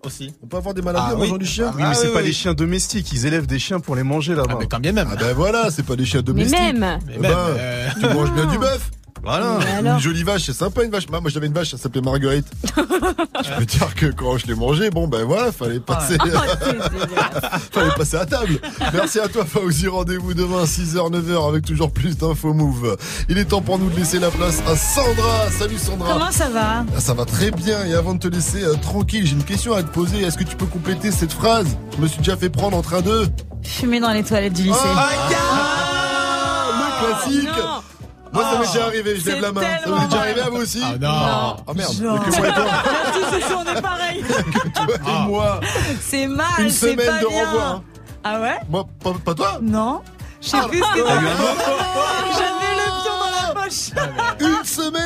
aussi. On peut avoir des maladies Ah en oui. mangeant du chien Oui, mais c'est Ah, pas oui, des oui. chiens domestiques, ils élèvent des chiens pour les manger là-bas. Ah, mais quand bien même. Ah ben voilà, c'est pas des chiens Mais domestiques. même. Mais Eh même, ben, euh, Tu manges bien du bœuf. Voilà. Une jolie vache, c'est sympa une vache. Moi, j'avais une vache, ça s'appelait Marguerite. [laughs] je peux dire que quand je l'ai mangée, bon ben voilà, fallait passer, Oh, c'est dégueulasse. [laughs] fallait passer à table. Merci à toi Fauzi, rendez-vous demain 6h 9h avec toujours plus d'infos move. Il est temps pour nous de laisser la place à Sandra. Salut Sandra. Comment ça va? Ah, Ça va très bien et avant de te laisser euh, tranquille, j'ai une question à te poser. Est-ce que tu peux compléter cette phrase? Je me suis déjà fait prendre en train de... Fumer dans les toilettes du lycée. Ah, le classique. Moi ça m'est Oh, déjà arrivé, je lève la main. Ça vous tellement est déjà arrivé à vous aussi Ah non. Ah merde, et toi. [laughs] Merci, on est pareil. [laughs] Toi et moi. C'est mal, Une c'est semaine pas de bien. renvoi. Ah ouais? Moi, pas, toi? Non. Je sais plus ce que [laughs] J'avais le pion dans la poche.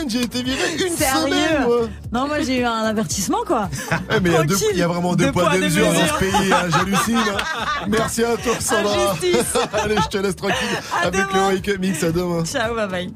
Semaine, j'ai été viré une Sérieux semaine, moi. Non, moi j'ai eu un avertissement quoi. Eh, mais il y, a y vraiment deux, Deux poids, deux mesures dans ce pays, hein, j'hallucine. hein. Merci à toi, Sandra. [laughs] Allez, je te laisse tranquille À avec demain. le Wake Up Mix. À demain. Ciao, bye bye.